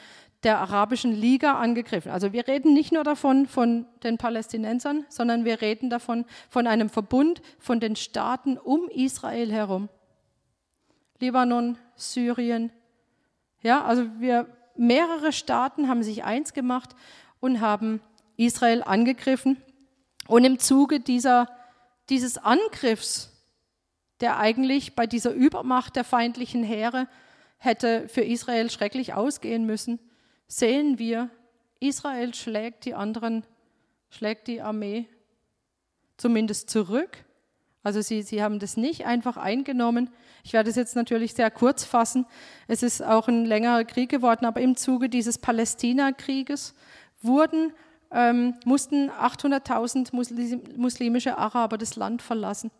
der arabischen Liga angegriffen. Also wir reden nicht nur davon von den Palästinensern, sondern wir reden davon von einem Verbund von den Staaten um Israel herum. Libanon, Syrien, ja, also wir, mehrere Staaten haben sich eins gemacht und haben Israel angegriffen. Und im Zuge dieser, dieses Angriffs, der eigentlich bei dieser Übermacht der feindlichen Heere hätte für Israel schrecklich ausgehen müssen, sehen wir, Israel schlägt die anderen, schlägt die Armee zumindest zurück also sie, sie haben das nicht einfach eingenommen. Ich werde es jetzt natürlich sehr kurz fassen. Es ist auch ein längerer Krieg geworden, aber im Zuge dieses Palästina-Krieges wurden, ähm, mussten 800.000 muslimische Araber das Land verlassen.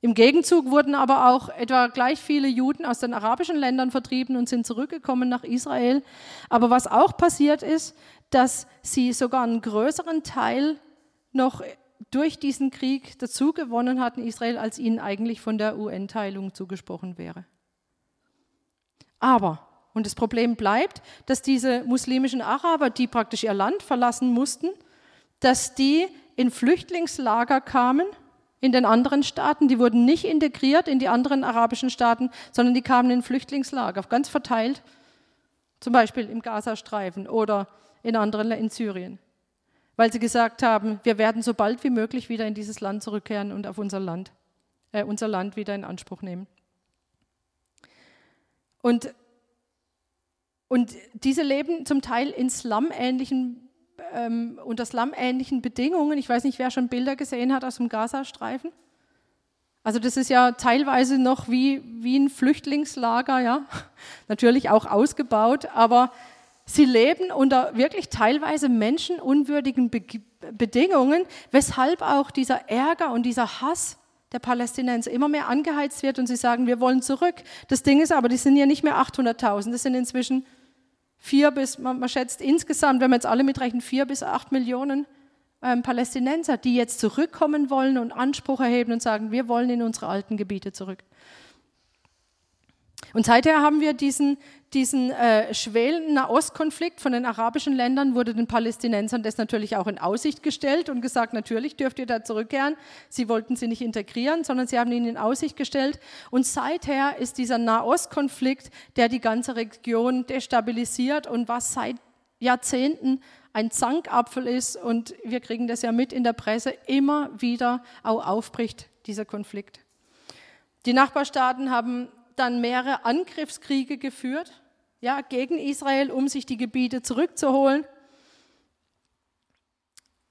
Im Gegenzug wurden aber auch etwa gleich viele Juden aus den arabischen Ländern vertrieben und sind zurückgekommen nach Israel. Aber was auch passiert ist, dass sie sogar einen größeren Teil noch durch diesen Krieg dazu gewonnen hatten, Israel, als ihnen eigentlich von der UN-Teilung zugesprochen wäre. Aber, und das Problem bleibt, dass diese muslimischen Araber, die praktisch ihr Land verlassen mussten, dass die in Flüchtlingslager kamen in den anderen Staaten. Die wurden nicht integriert in die anderen arabischen Staaten, sondern die kamen in Flüchtlingslager, ganz verteilt, zum Beispiel im Gazastreifen oder in anderen in Syrien weil sie gesagt haben, wir werden so bald wie möglich wieder in dieses Land zurückkehren und auf unser Land, äh, unser Land wieder in Anspruch nehmen. Und, und diese leben zum Teil in Slum-ähnlichen, ähm, unter Slum-ähnlichen Bedingungen. Ich weiß nicht, wer schon Bilder gesehen hat aus dem Gazastreifen. Also das ist ja teilweise noch wie, wie ein Flüchtlingslager, ja. [laughs] Natürlich auch ausgebaut, aber Sie leben unter wirklich teilweise menschenunwürdigen Be Bedingungen, weshalb auch dieser Ärger und dieser Hass der Palästinenser immer mehr angeheizt wird und sie sagen, wir wollen zurück. Das Ding ist aber, die sind ja nicht mehr 800.000, das sind inzwischen vier bis, man, man, schätzt insgesamt, wenn wir jetzt alle mitrechnen, vier bis acht Millionen ähm, Palästinenser, die jetzt zurückkommen wollen und Anspruch erheben und sagen, wir wollen in unsere alten Gebiete zurück. Und seither haben wir diesen, diesen äh, schwelenden Nahostkonflikt von den arabischen Ländern, wurde den Palästinensern das natürlich auch in Aussicht gestellt und gesagt, natürlich dürft ihr da zurückkehren. Sie wollten sie nicht integrieren, sondern sie haben ihnen in Aussicht gestellt. Und seither ist dieser Nahostkonflikt, der die ganze Region destabilisiert und was seit Jahrzehnten ein Zankapfel ist, und wir kriegen das ja mit in der Presse, immer wieder auch aufbricht, dieser Konflikt. Die Nachbarstaaten haben dann mehrere Angriffskriege geführt, ja, gegen Israel, um sich die Gebiete zurückzuholen.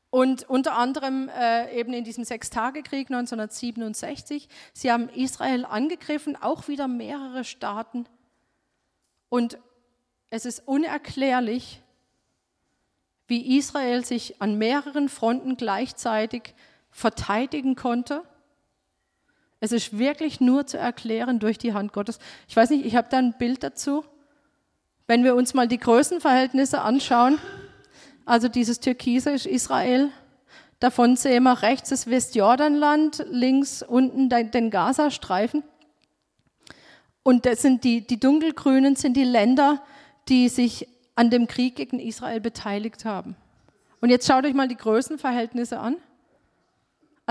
Und unter anderem äh, eben in diesem Sechstagekrieg 1967, sie haben Israel angegriffen, auch wieder mehrere Staaten. Und es ist unerklärlich, wie Israel sich an mehreren Fronten gleichzeitig verteidigen konnte es ist wirklich nur zu erklären durch die Hand Gottes. Ich weiß nicht, ich habe da ein Bild dazu. Wenn wir uns mal die Größenverhältnisse anschauen, also dieses Türkise ist Israel, davon sehen wir rechts das Westjordanland, links unten den Gazastreifen. Und das sind die, die dunkelgrünen sind die Länder, die sich an dem Krieg gegen Israel beteiligt haben. Und jetzt schaut euch mal die Größenverhältnisse an.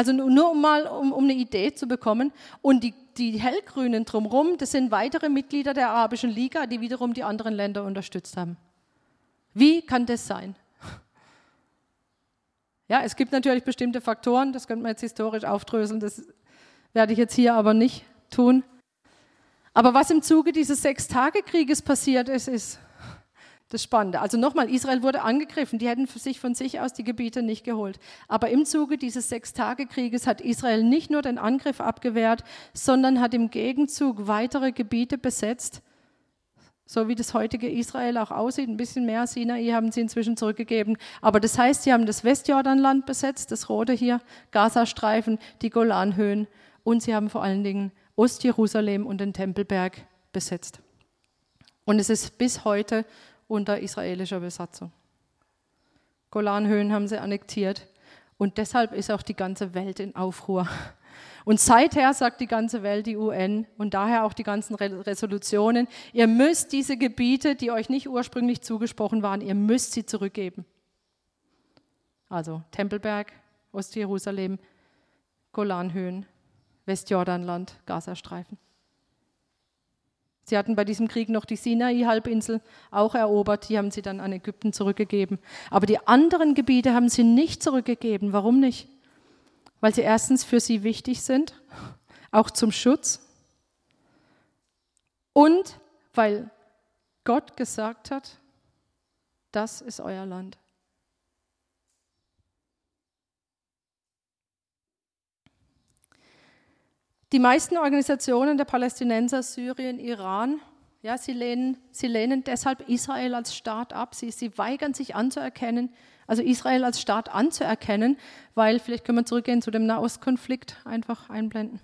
Also nur um mal um, um eine Idee zu bekommen. Und die, die hellgrünen drumherum, das sind weitere Mitglieder der Arabischen Liga, die wiederum die anderen Länder unterstützt haben. Wie kann das sein? Ja, es gibt natürlich bestimmte Faktoren, das könnte man jetzt historisch aufdröseln, das werde ich jetzt hier aber nicht tun. Aber was im Zuge dieses Sechstagekrieges passiert ist, ist das Spannende. Also nochmal, Israel wurde angegriffen, die hätten sich von sich aus die Gebiete nicht geholt. Aber im Zuge dieses Sechstagekrieges hat Israel nicht nur den Angriff abgewehrt, sondern hat im Gegenzug weitere Gebiete besetzt, so wie das heutige Israel auch aussieht. Ein bisschen mehr Sinai haben sie inzwischen zurückgegeben. Aber das heißt, sie haben das Westjordanland besetzt, das rote hier, Gazastreifen, die Golanhöhen und sie haben vor allen Dingen Ostjerusalem und den Tempelberg besetzt. Und es ist bis heute unter israelischer Besatzung. Golanhöhen haben sie annektiert und deshalb ist auch die ganze Welt in Aufruhr. Und seither sagt die ganze Welt, die UN und daher auch die ganzen Resolutionen, ihr müsst diese Gebiete, die euch nicht ursprünglich zugesprochen waren, ihr müsst sie zurückgeben. Also Tempelberg, Ostjerusalem, Golanhöhen, Westjordanland, Gazastreifen. Sie hatten bei diesem Krieg noch die Sinai-Halbinsel auch erobert, die haben sie dann an Ägypten zurückgegeben. Aber die anderen Gebiete haben sie nicht zurückgegeben. Warum nicht? Weil sie erstens für sie wichtig sind, auch zum Schutz. Und weil Gott gesagt hat, das ist euer Land. Die meisten Organisationen der Palästinenser, Syrien, Iran, ja, sie lehnen, sie lehnen deshalb Israel als Staat ab. Sie, sie weigern sich anzuerkennen, also Israel als Staat anzuerkennen, weil, vielleicht können wir zurückgehen zu dem Nahostkonflikt, einfach einblenden.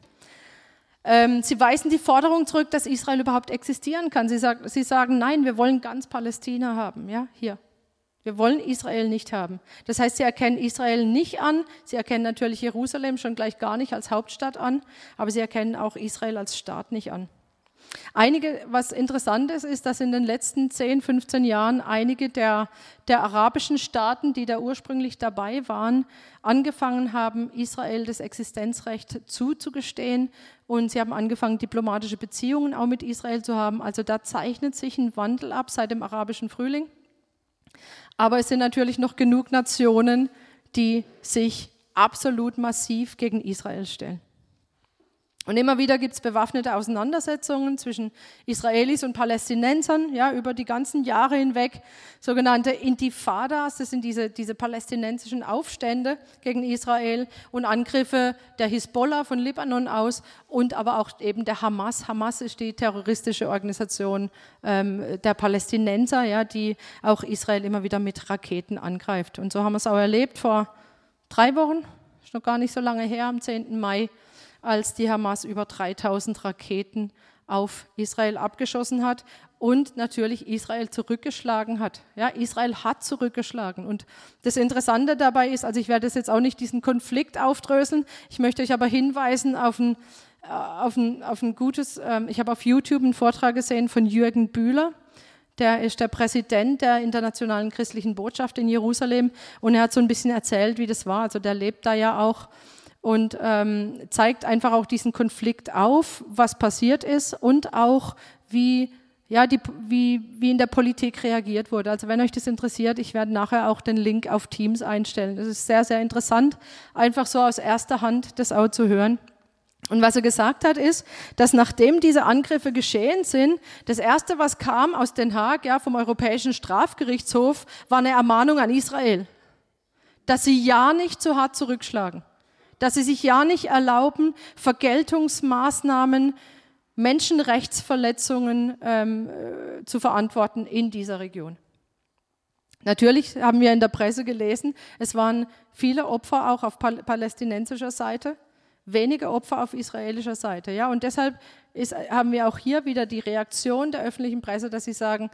Ähm, sie weisen die Forderung zurück, dass Israel überhaupt existieren kann. Sie, sag, sie sagen, nein, wir wollen ganz Palästina haben, ja, hier. Wir wollen Israel nicht haben. Das heißt, sie erkennen Israel nicht an. Sie erkennen natürlich Jerusalem schon gleich gar nicht als Hauptstadt an, aber sie erkennen auch Israel als Staat nicht an. Einige, was interessant ist, ist, dass in den letzten 10, 15 Jahren einige der, der arabischen Staaten, die da ursprünglich dabei waren, angefangen haben, Israel das Existenzrecht zuzugestehen und sie haben angefangen, diplomatische Beziehungen auch mit Israel zu haben. Also da zeichnet sich ein Wandel ab seit dem arabischen Frühling. Aber es sind natürlich noch genug Nationen, die sich absolut massiv gegen Israel stellen. Und immer wieder gibt es bewaffnete Auseinandersetzungen zwischen Israelis und Palästinensern, ja, über die ganzen Jahre hinweg, sogenannte Intifadas, das sind diese, diese palästinensischen Aufstände gegen Israel und Angriffe der Hisbollah von Libanon aus und aber auch eben der Hamas. Hamas ist die terroristische Organisation ähm, der Palästinenser, ja, die auch Israel immer wieder mit Raketen angreift. Und so haben wir es auch erlebt vor drei Wochen, ist noch gar nicht so lange her, am 10. Mai als die Hamas über 3000 Raketen auf Israel abgeschossen hat und natürlich Israel zurückgeschlagen hat. Ja, Israel hat zurückgeschlagen. Und das Interessante dabei ist, also ich werde jetzt auch nicht diesen Konflikt aufdröseln, ich möchte euch aber hinweisen auf ein, äh, auf ein, auf ein gutes, ähm, ich habe auf YouTube einen Vortrag gesehen von Jürgen Bühler, der ist der Präsident der Internationalen Christlichen Botschaft in Jerusalem und er hat so ein bisschen erzählt, wie das war. Also der lebt da ja auch und ähm, zeigt einfach auch diesen Konflikt auf, was passiert ist und auch wie ja, die, wie, wie in der Politik reagiert wurde. Also wenn euch das interessiert, ich werde nachher auch den Link auf Teams einstellen. Das ist sehr, sehr interessant, einfach so aus erster Hand das auch zu hören. Und was er gesagt hat, ist, dass nachdem diese Angriffe geschehen sind, das erste, was kam aus Den Haag, ja, vom Europäischen Strafgerichtshof, war eine Ermahnung an Israel, dass sie ja nicht so hart zurückschlagen dass sie sich ja nicht erlauben, Vergeltungsmaßnahmen, Menschenrechtsverletzungen ähm, äh, zu verantworten in dieser Region. Natürlich haben wir in der Presse gelesen, es waren viele Opfer auch auf palästinensischer Seite, wenige Opfer auf israelischer Seite. Ja, und deshalb ist, haben wir auch hier wieder die Reaktion der öffentlichen Presse, dass sie sagen,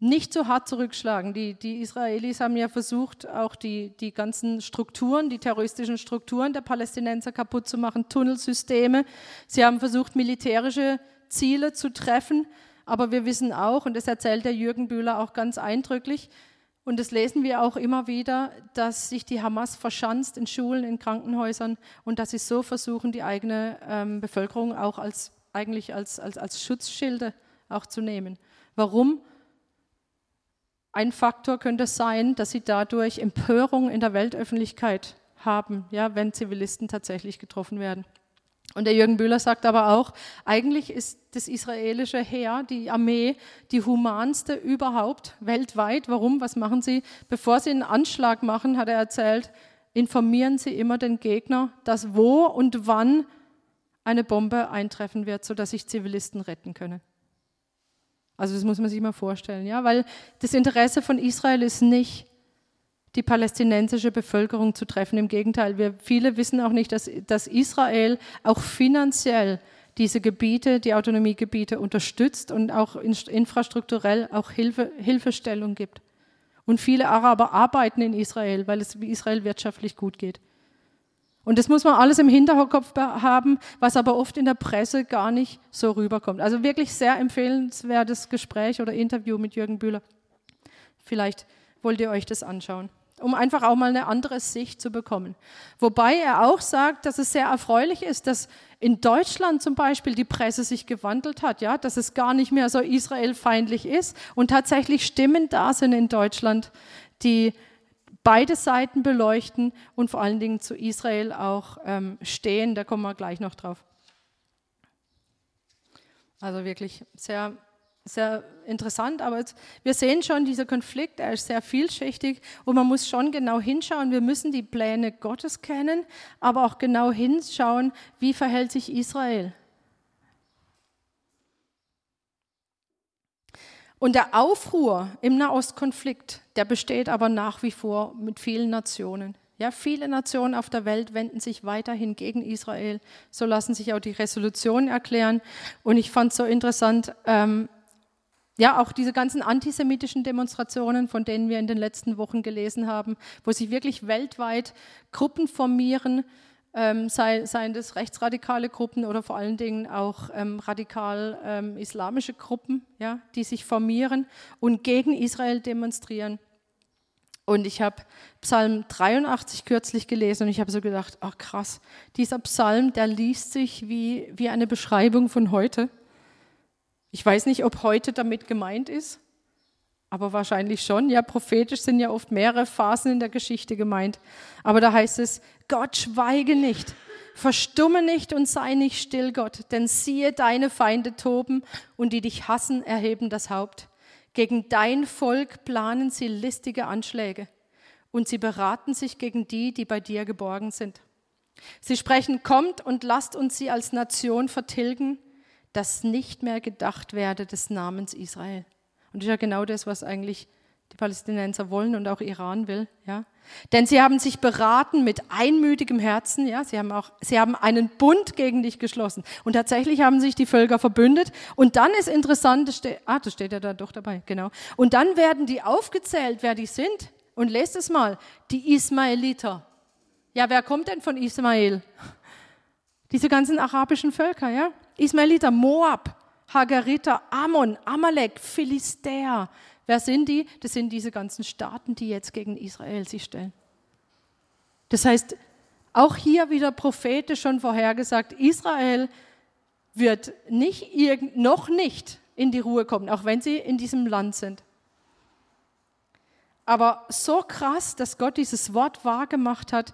nicht so hart zurückschlagen. Die, die Israelis haben ja versucht, auch die, die ganzen Strukturen, die terroristischen Strukturen der Palästinenser kaputt zu machen, Tunnelsysteme. Sie haben versucht, militärische Ziele zu treffen. Aber wir wissen auch, und das erzählt der Jürgen Bühler auch ganz eindrücklich, und das lesen wir auch immer wieder, dass sich die Hamas verschanzt in Schulen, in Krankenhäusern und dass sie so versuchen, die eigene ähm, Bevölkerung auch als, eigentlich als, als, als Schutzschilde auch zu nehmen. Warum? Ein Faktor könnte sein, dass sie dadurch Empörung in der Weltöffentlichkeit haben, ja, wenn Zivilisten tatsächlich getroffen werden. Und der Jürgen Bühler sagt aber auch, eigentlich ist das israelische Heer, die Armee, die humanste überhaupt weltweit. Warum? Was machen sie? Bevor sie einen Anschlag machen, hat er erzählt, informieren sie immer den Gegner, dass wo und wann eine Bombe eintreffen wird, sodass sich Zivilisten retten können. Also das muss man sich mal vorstellen, ja, weil das Interesse von Israel ist nicht, die palästinensische Bevölkerung zu treffen. Im Gegenteil, wir viele wissen auch nicht, dass, dass Israel auch finanziell diese Gebiete, die Autonomiegebiete unterstützt und auch infrastrukturell auch Hilfe, Hilfestellung gibt. Und viele Araber arbeiten in Israel, weil es Israel wirtschaftlich gut geht. Und das muss man alles im Hinterkopf haben, was aber oft in der Presse gar nicht so rüberkommt. Also wirklich sehr empfehlenswertes Gespräch oder Interview mit Jürgen Bühler. Vielleicht wollt ihr euch das anschauen, um einfach auch mal eine andere Sicht zu bekommen. Wobei er auch sagt, dass es sehr erfreulich ist, dass in Deutschland zum Beispiel die Presse sich gewandelt hat, ja, dass es gar nicht mehr so israelfeindlich ist und tatsächlich Stimmen da sind in Deutschland, die beide Seiten beleuchten und vor allen Dingen zu Israel auch ähm, stehen. Da kommen wir gleich noch drauf. Also wirklich sehr, sehr interessant. Aber jetzt, wir sehen schon, dieser Konflikt, er ist sehr vielschichtig und man muss schon genau hinschauen. Wir müssen die Pläne Gottes kennen, aber auch genau hinschauen, wie verhält sich Israel. Und der Aufruhr im Nahostkonflikt, der besteht aber nach wie vor mit vielen Nationen. Ja, viele Nationen auf der Welt wenden sich weiterhin gegen Israel. So lassen sich auch die Resolutionen erklären. Und ich fand es so interessant, ähm, ja, auch diese ganzen antisemitischen Demonstrationen, von denen wir in den letzten Wochen gelesen haben, wo sich wirklich weltweit Gruppen formieren, ähm, sei, seien das rechtsradikale Gruppen oder vor allen Dingen auch ähm, radikal ähm, islamische Gruppen, ja, die sich formieren und gegen Israel demonstrieren. Und ich habe Psalm 83 kürzlich gelesen und ich habe so gedacht, ach krass, dieser Psalm, der liest sich wie, wie eine Beschreibung von heute. Ich weiß nicht, ob heute damit gemeint ist, aber wahrscheinlich schon. Ja, prophetisch sind ja oft mehrere Phasen in der Geschichte gemeint. Aber da heißt es, Gott schweige nicht, verstumme nicht und sei nicht still, Gott, denn siehe, deine Feinde toben und die dich hassen, erheben das Haupt. Gegen dein Volk planen sie listige Anschläge und sie beraten sich gegen die, die bei dir geborgen sind. Sie sprechen, kommt und lasst uns sie als Nation vertilgen dass nicht mehr gedacht werde des Namens Israel. Und das ist ja genau das, was eigentlich die Palästinenser wollen und auch Iran will, ja. Denn sie haben sich beraten mit einmütigem Herzen, ja. Sie haben auch, sie haben einen Bund gegen dich geschlossen. Und tatsächlich haben sich die Völker verbündet. Und dann ist interessant, das steht, ah, das steht ja da doch dabei, genau. Und dann werden die aufgezählt, wer die sind. Und lest es mal, die Ismaeliter. Ja, wer kommt denn von Ismael? Diese ganzen arabischen Völker, ja? Ismaeliter, Moab, Hagariter, Ammon, Amalek, Philistäer. Wer sind die? Das sind diese ganzen Staaten, die jetzt gegen Israel sich stellen. Das heißt, auch hier wieder prophetisch schon vorhergesagt, Israel wird nicht noch nicht in die Ruhe kommen, auch wenn sie in diesem Land sind. Aber so krass, dass Gott dieses Wort wahrgemacht hat,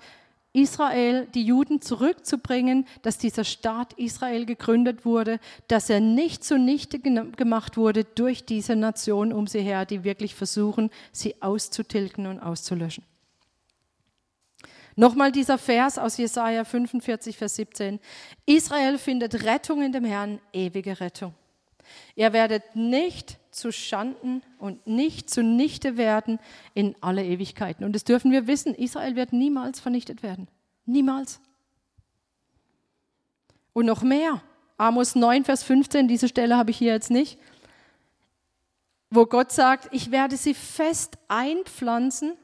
Israel, die Juden zurückzubringen, dass dieser Staat Israel gegründet wurde, dass er nicht zunichte gemacht wurde durch diese Nation um sie her, die wirklich versuchen, sie auszutilgen und auszulöschen. Nochmal dieser Vers aus Jesaja 45, Vers 17. Israel findet Rettung in dem Herrn, ewige Rettung. Ihr werdet nicht zu Schanden und nicht zunichte werden in alle Ewigkeiten. Und das dürfen wir wissen, Israel wird niemals vernichtet werden. Niemals. Und noch mehr. Amos 9, Vers 15, diese Stelle habe ich hier jetzt nicht, wo Gott sagt, ich werde sie fest einpflanzen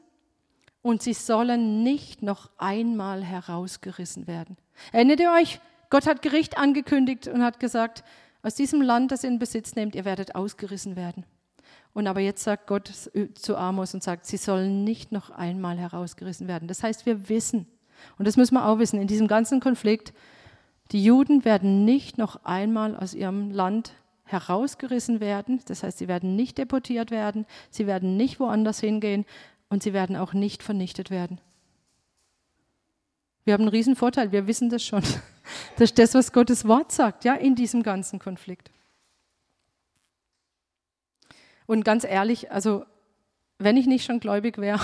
und sie sollen nicht noch einmal herausgerissen werden. Erinnert ihr euch? Gott hat Gericht angekündigt und hat gesagt, aus diesem Land, das ihr in Besitz nehmt, ihr werdet ausgerissen werden. Und aber jetzt sagt Gott zu Amos und sagt, sie sollen nicht noch einmal herausgerissen werden. Das heißt, wir wissen, und das müssen wir auch wissen, in diesem ganzen Konflikt, die Juden werden nicht noch einmal aus ihrem Land herausgerissen werden. Das heißt, sie werden nicht deportiert werden, sie werden nicht woanders hingehen und sie werden auch nicht vernichtet werden. Wir haben einen riesen Vorteil, wir wissen das schon. [laughs] Das ist das, was Gottes Wort sagt, ja, in diesem ganzen Konflikt. Und ganz ehrlich, also wenn ich nicht schon gläubig wäre,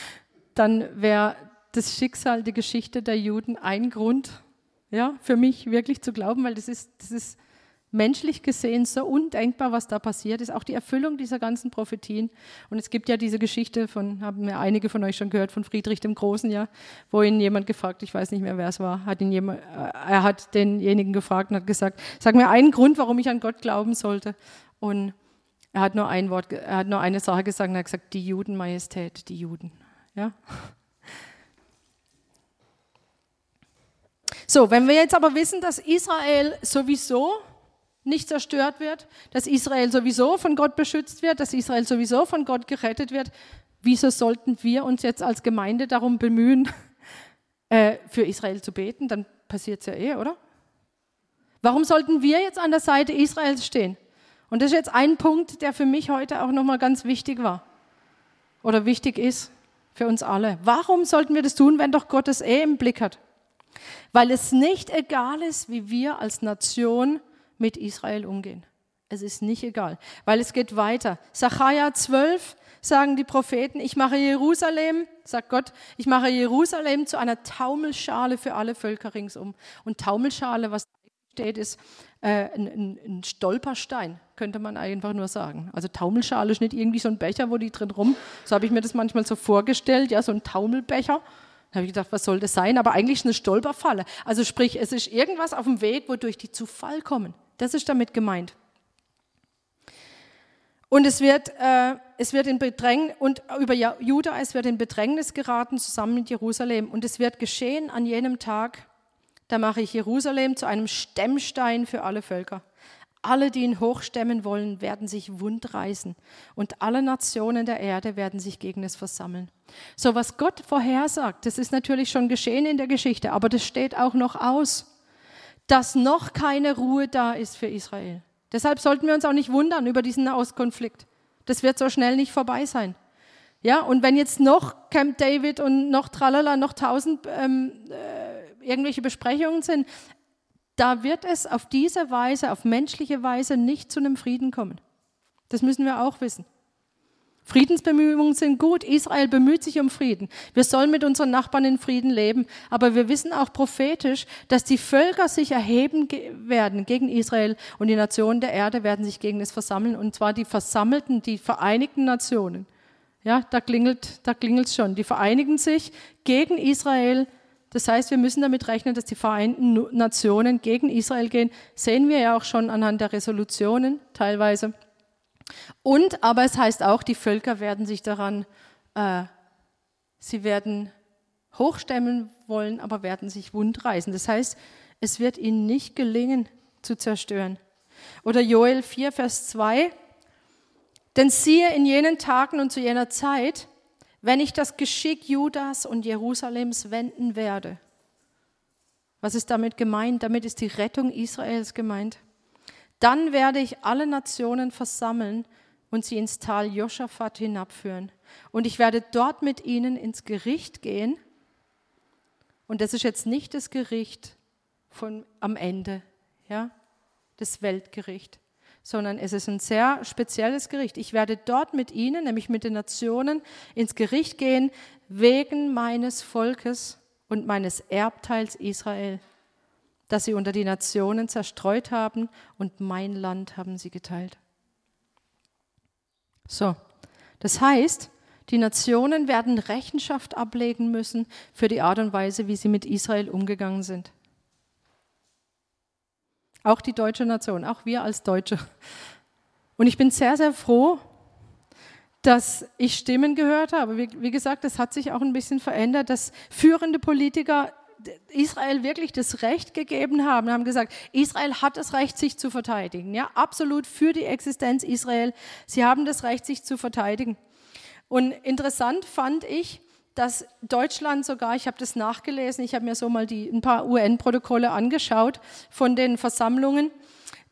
[laughs] dann wäre das Schicksal, die Geschichte der Juden ein Grund, ja, für mich wirklich zu glauben, weil das ist, das ist menschlich gesehen so undenkbar, was da passiert ist. Auch die Erfüllung dieser ganzen Prophetien. Und es gibt ja diese Geschichte von, haben ja einige von euch schon gehört, von Friedrich dem Großen, ja, wo ihn jemand gefragt, ich weiß nicht mehr, wer es war, hat ihn jemand, äh, er hat denjenigen gefragt und hat gesagt, sag mir einen Grund, warum ich an Gott glauben sollte. Und er hat nur ein Wort, er hat nur eine Sache gesagt und er hat gesagt, die Juden, Majestät, die Juden. Ja? So, wenn wir jetzt aber wissen, dass Israel sowieso nicht zerstört wird, dass Israel sowieso von Gott beschützt wird, dass Israel sowieso von Gott gerettet wird, wieso sollten wir uns jetzt als Gemeinde darum bemühen, [laughs] äh, für Israel zu beten? Dann passiert es ja eh, oder? Warum sollten wir jetzt an der Seite Israels stehen? Und das ist jetzt ein Punkt, der für mich heute auch nochmal ganz wichtig war oder wichtig ist für uns alle. Warum sollten wir das tun, wenn doch Gott es eh im Blick hat? Weil es nicht egal ist, wie wir als Nation mit Israel umgehen. Es ist nicht egal, weil es geht weiter. Sacharja 12 sagen die Propheten, ich mache Jerusalem, sagt Gott, ich mache Jerusalem zu einer Taumelschale für alle Völker ringsum. Und Taumelschale, was steht, ist äh, ein, ein, Stolperstein, könnte man einfach nur sagen. Also Taumelschale ist nicht irgendwie so ein Becher, wo die drin rum, so habe ich mir das manchmal so vorgestellt, ja, so ein Taumelbecher. Da habe ich gedacht, was soll das sein? Aber eigentlich ist eine Stolperfalle. Also sprich, es ist irgendwas auf dem Weg, wodurch die zu Fall kommen. Das ist damit gemeint. Und es wird, äh, es wird in Bedrängnis, und über Juda, es wird in Bedrängnis geraten zusammen mit Jerusalem. Und es wird geschehen an jenem Tag, da mache ich Jerusalem zu einem Stemmstein für alle Völker. Alle, die ihn hochstemmen wollen, werden sich wundreißen und alle Nationen der Erde werden sich gegen es versammeln. So was Gott vorhersagt, das ist natürlich schon geschehen in der Geschichte, aber das steht auch noch aus, dass noch keine Ruhe da ist für Israel. Deshalb sollten wir uns auch nicht wundern über diesen Auskonflikt. Das wird so schnell nicht vorbei sein. Ja, und wenn jetzt noch Camp David und noch Tralala, noch tausend ähm, äh, irgendwelche Besprechungen sind, da wird es auf diese Weise, auf menschliche Weise nicht zu einem Frieden kommen. Das müssen wir auch wissen. Friedensbemühungen sind gut. Israel bemüht sich um Frieden. Wir sollen mit unseren Nachbarn in Frieden leben. Aber wir wissen auch prophetisch, dass die Völker sich erheben werden gegen Israel und die Nationen der Erde werden sich gegen es versammeln. Und zwar die versammelten, die Vereinigten Nationen. Ja, da klingelt, da klingelt schon. Die vereinigen sich gegen Israel das heißt, wir müssen damit rechnen, dass die Vereinten Nationen gegen Israel gehen. Sehen wir ja auch schon anhand der Resolutionen teilweise. Und, aber es heißt auch, die Völker werden sich daran, äh, sie werden hochstemmen wollen, aber werden sich wundreißen. Das heißt, es wird ihnen nicht gelingen zu zerstören. Oder Joel 4, Vers 2. Denn siehe, in jenen Tagen und zu jener Zeit wenn ich das Geschick Judas und Jerusalems wenden werde. Was ist damit gemeint? Damit ist die Rettung Israels gemeint. Dann werde ich alle Nationen versammeln und sie ins Tal Joschafat hinabführen. Und ich werde dort mit ihnen ins Gericht gehen. Und das ist jetzt nicht das Gericht von, am Ende, ja, das Weltgericht, sondern es ist ein sehr spezielles Gericht. Ich werde dort mit ihnen, nämlich mit den Nationen, ins Gericht gehen, wegen meines Volkes und meines Erbteils Israel, das sie unter die Nationen zerstreut haben und mein Land haben sie geteilt. So, das heißt, die Nationen werden Rechenschaft ablegen müssen für die Art und Weise, wie sie mit Israel umgegangen sind. Auch die deutsche Nation, auch wir als Deutsche. Und ich bin sehr, sehr froh, dass ich Stimmen gehört habe. Wie, wie gesagt, das hat sich auch ein bisschen verändert, dass führende Politiker Israel wirklich das Recht gegeben haben, haben gesagt, Israel hat das Recht, sich zu verteidigen. Ja, absolut für die Existenz Israel. Sie haben das Recht, sich zu verteidigen. Und interessant fand ich, dass Deutschland sogar, ich habe das nachgelesen, ich habe mir so mal die, ein paar UN-Protokolle angeschaut von den Versammlungen,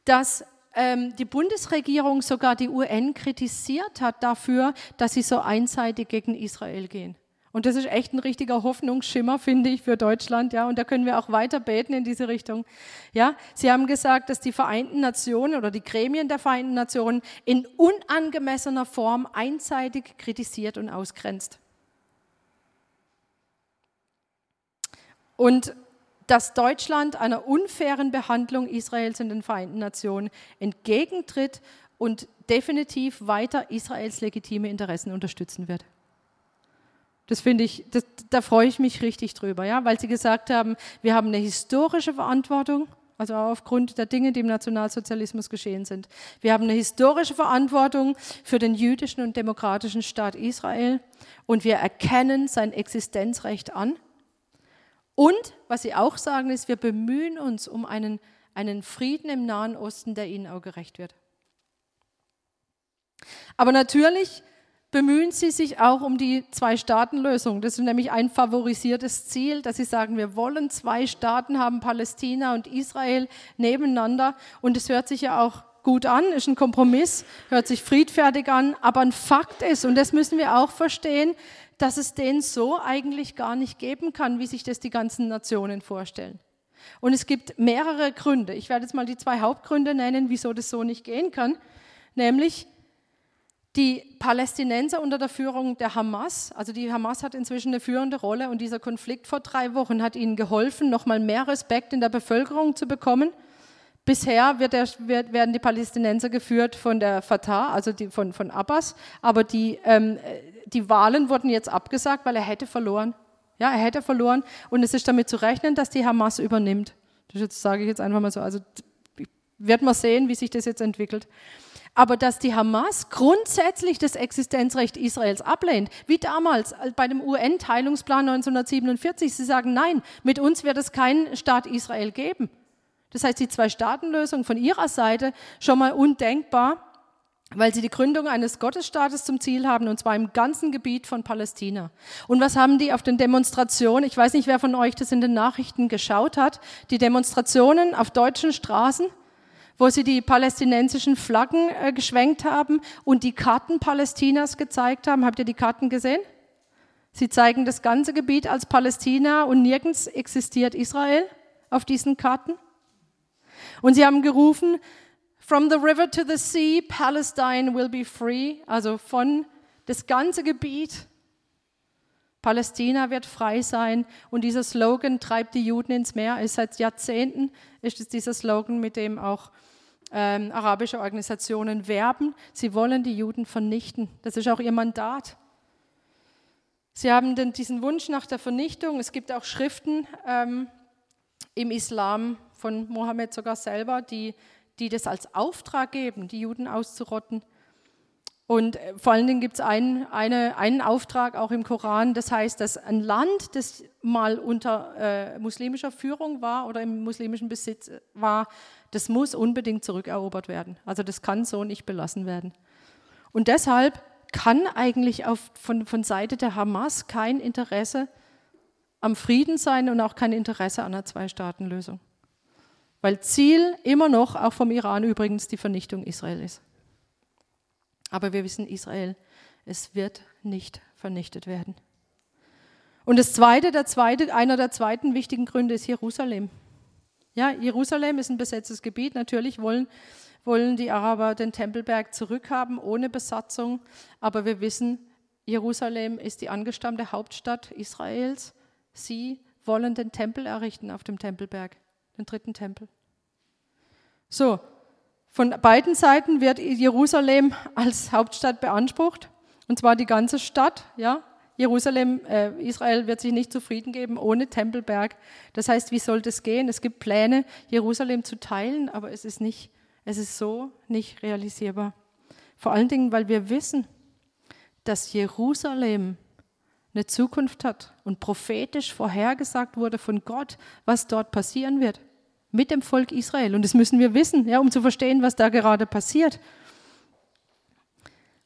dass ähm, die Bundesregierung sogar die UN kritisiert hat dafür, dass sie so einseitig gegen Israel gehen. Und das ist echt ein richtiger Hoffnungsschimmer, finde ich, für Deutschland. Ja, und da können wir auch weiter beten in diese Richtung. Ja, Sie haben gesagt, dass die Vereinten Nationen oder die Gremien der Vereinten Nationen in unangemessener Form einseitig kritisiert und ausgrenzt. und dass Deutschland einer unfairen Behandlung Israels in den Vereinten Nationen entgegentritt und definitiv weiter Israels legitime Interessen unterstützen wird. Das finde ich, das, da freue ich mich richtig drüber, ja, weil Sie gesagt haben, wir haben eine historische Verantwortung, also aufgrund der Dinge, die im Nationalsozialismus geschehen sind. Wir haben eine historische Verantwortung für den jüdischen und demokratischen Staat Israel und wir erkennen sein Existenzrecht an und was sie auch sagen, ist, wir bemühen uns um einen, einen Frieden im Nahen Osten, der ihnen auch gerecht wird. Aber natürlich bemühen sie sich auch um die Zwei-Staaten-Lösung. Das ist nämlich ein favorisiertes Ziel, dass sie sagen, wir wollen zwei Staaten haben, Palästina und Israel nebeneinander. Und es hört sich ja auch gut an, ist ein Kompromiss, hört sich friedfertig an, aber ein Fakt ist, und das müssen wir auch verstehen, dass es den so eigentlich gar nicht geben kann, wie sich das die ganzen Nationen vorstellen. Und es gibt mehrere Gründe. Ich werde jetzt mal die zwei Hauptgründe nennen, wieso das so nicht gehen kann. Nämlich die Palästinenser unter der Führung der Hamas, also die Hamas hat inzwischen eine führende Rolle und dieser Konflikt vor drei Wochen hat ihnen geholfen, nochmal mehr Respekt in der Bevölkerung zu bekommen. Bisher wird der, wird, werden die Palästinenser geführt von der Fatah, also die, von, von Abbas, aber die, ähm, die Wahlen wurden jetzt abgesagt, weil er hätte verloren. Ja, er hätte verloren und es ist damit zu rechnen, dass die Hamas übernimmt. Das sage ich jetzt einfach mal so. Also wird man sehen, wie sich das jetzt entwickelt. Aber dass die Hamas grundsätzlich das Existenzrecht Israels ablehnt, wie damals bei dem UN-Teilungsplan 1947, sie sagen, nein, mit uns wird es keinen Staat Israel geben. Das heißt, die Zwei-Staaten-Lösung von ihrer Seite schon mal undenkbar, weil sie die Gründung eines Gottesstaates zum Ziel haben, und zwar im ganzen Gebiet von Palästina. Und was haben die auf den Demonstrationen? Ich weiß nicht, wer von euch das in den Nachrichten geschaut hat. Die Demonstrationen auf deutschen Straßen wo sie die palästinensischen Flaggen äh, geschwenkt haben und die Karten Palästinas gezeigt haben. Habt ihr die Karten gesehen? Sie zeigen das ganze Gebiet als Palästina und nirgends existiert Israel auf diesen Karten. Und sie haben gerufen, From the river to the sea, Palestine will be free. Also von das ganze Gebiet. Palästina wird frei sein. Und dieser Slogan treibt die Juden ins Meer. Ist seit Jahrzehnten ist es dieser Slogan, mit dem auch ähm, arabische Organisationen werben. Sie wollen die Juden vernichten. Das ist auch ihr Mandat. Sie haben den, diesen Wunsch nach der Vernichtung. Es gibt auch Schriften ähm, im Islam von Mohammed sogar selber, die, die das als Auftrag geben, die Juden auszurotten. Und äh, vor allen Dingen gibt es einen, eine, einen Auftrag auch im Koran, das heißt, dass ein Land, das mal unter äh, muslimischer Führung war oder im muslimischen Besitz war, das muss unbedingt zurückerobert werden. Also das kann so nicht belassen werden. Und deshalb kann eigentlich auf, von, von Seite der Hamas kein Interesse am Frieden sein und auch kein Interesse an einer Zwei-Staaten-Lösung. Weil Ziel immer noch, auch vom Iran übrigens, die Vernichtung Israel ist. Aber wir wissen, Israel, es wird nicht vernichtet werden. Und das zweite, der zweite, einer der zweiten wichtigen Gründe ist Jerusalem. Ja, Jerusalem ist ein besetztes Gebiet. Natürlich wollen, wollen die Araber den Tempelberg zurückhaben ohne Besatzung. Aber wir wissen, Jerusalem ist die angestammte Hauptstadt Israels. Sie wollen den Tempel errichten auf dem Tempelberg, den dritten Tempel. So, von beiden Seiten wird Jerusalem als Hauptstadt beansprucht, und zwar die ganze Stadt. Ja? Jerusalem, äh, Israel wird sich nicht zufrieden geben ohne Tempelberg. Das heißt, wie soll das gehen? Es gibt Pläne, Jerusalem zu teilen, aber es ist, nicht, es ist so nicht realisierbar. Vor allen Dingen, weil wir wissen, dass Jerusalem eine Zukunft hat und prophetisch vorhergesagt wurde von Gott, was dort passieren wird mit dem Volk Israel. Und das müssen wir wissen, ja, um zu verstehen, was da gerade passiert.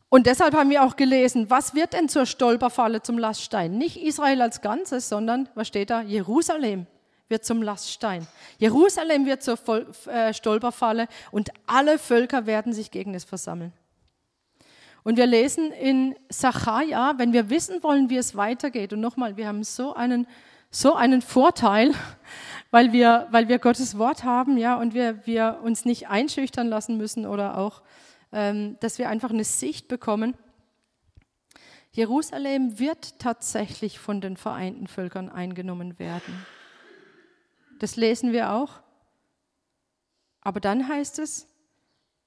Und deshalb haben wir auch gelesen, was wird denn zur Stolperfalle zum Laststein? Nicht Israel als Ganzes, sondern, was steht da? Jerusalem wird zum Laststein. Jerusalem wird zur äh, Stolperfalle und alle Völker werden sich gegen es versammeln. Und wir lesen in Sacharja, wenn wir wissen wollen, wie es weitergeht, und nochmal, wir haben so einen, so einen Vorteil, [laughs] weil wir, weil wir Gottes Wort haben, ja, und wir, wir uns nicht einschüchtern lassen müssen oder auch, dass wir einfach eine Sicht bekommen. Jerusalem wird tatsächlich von den vereinten Völkern eingenommen werden. Das lesen wir auch. Aber dann heißt es,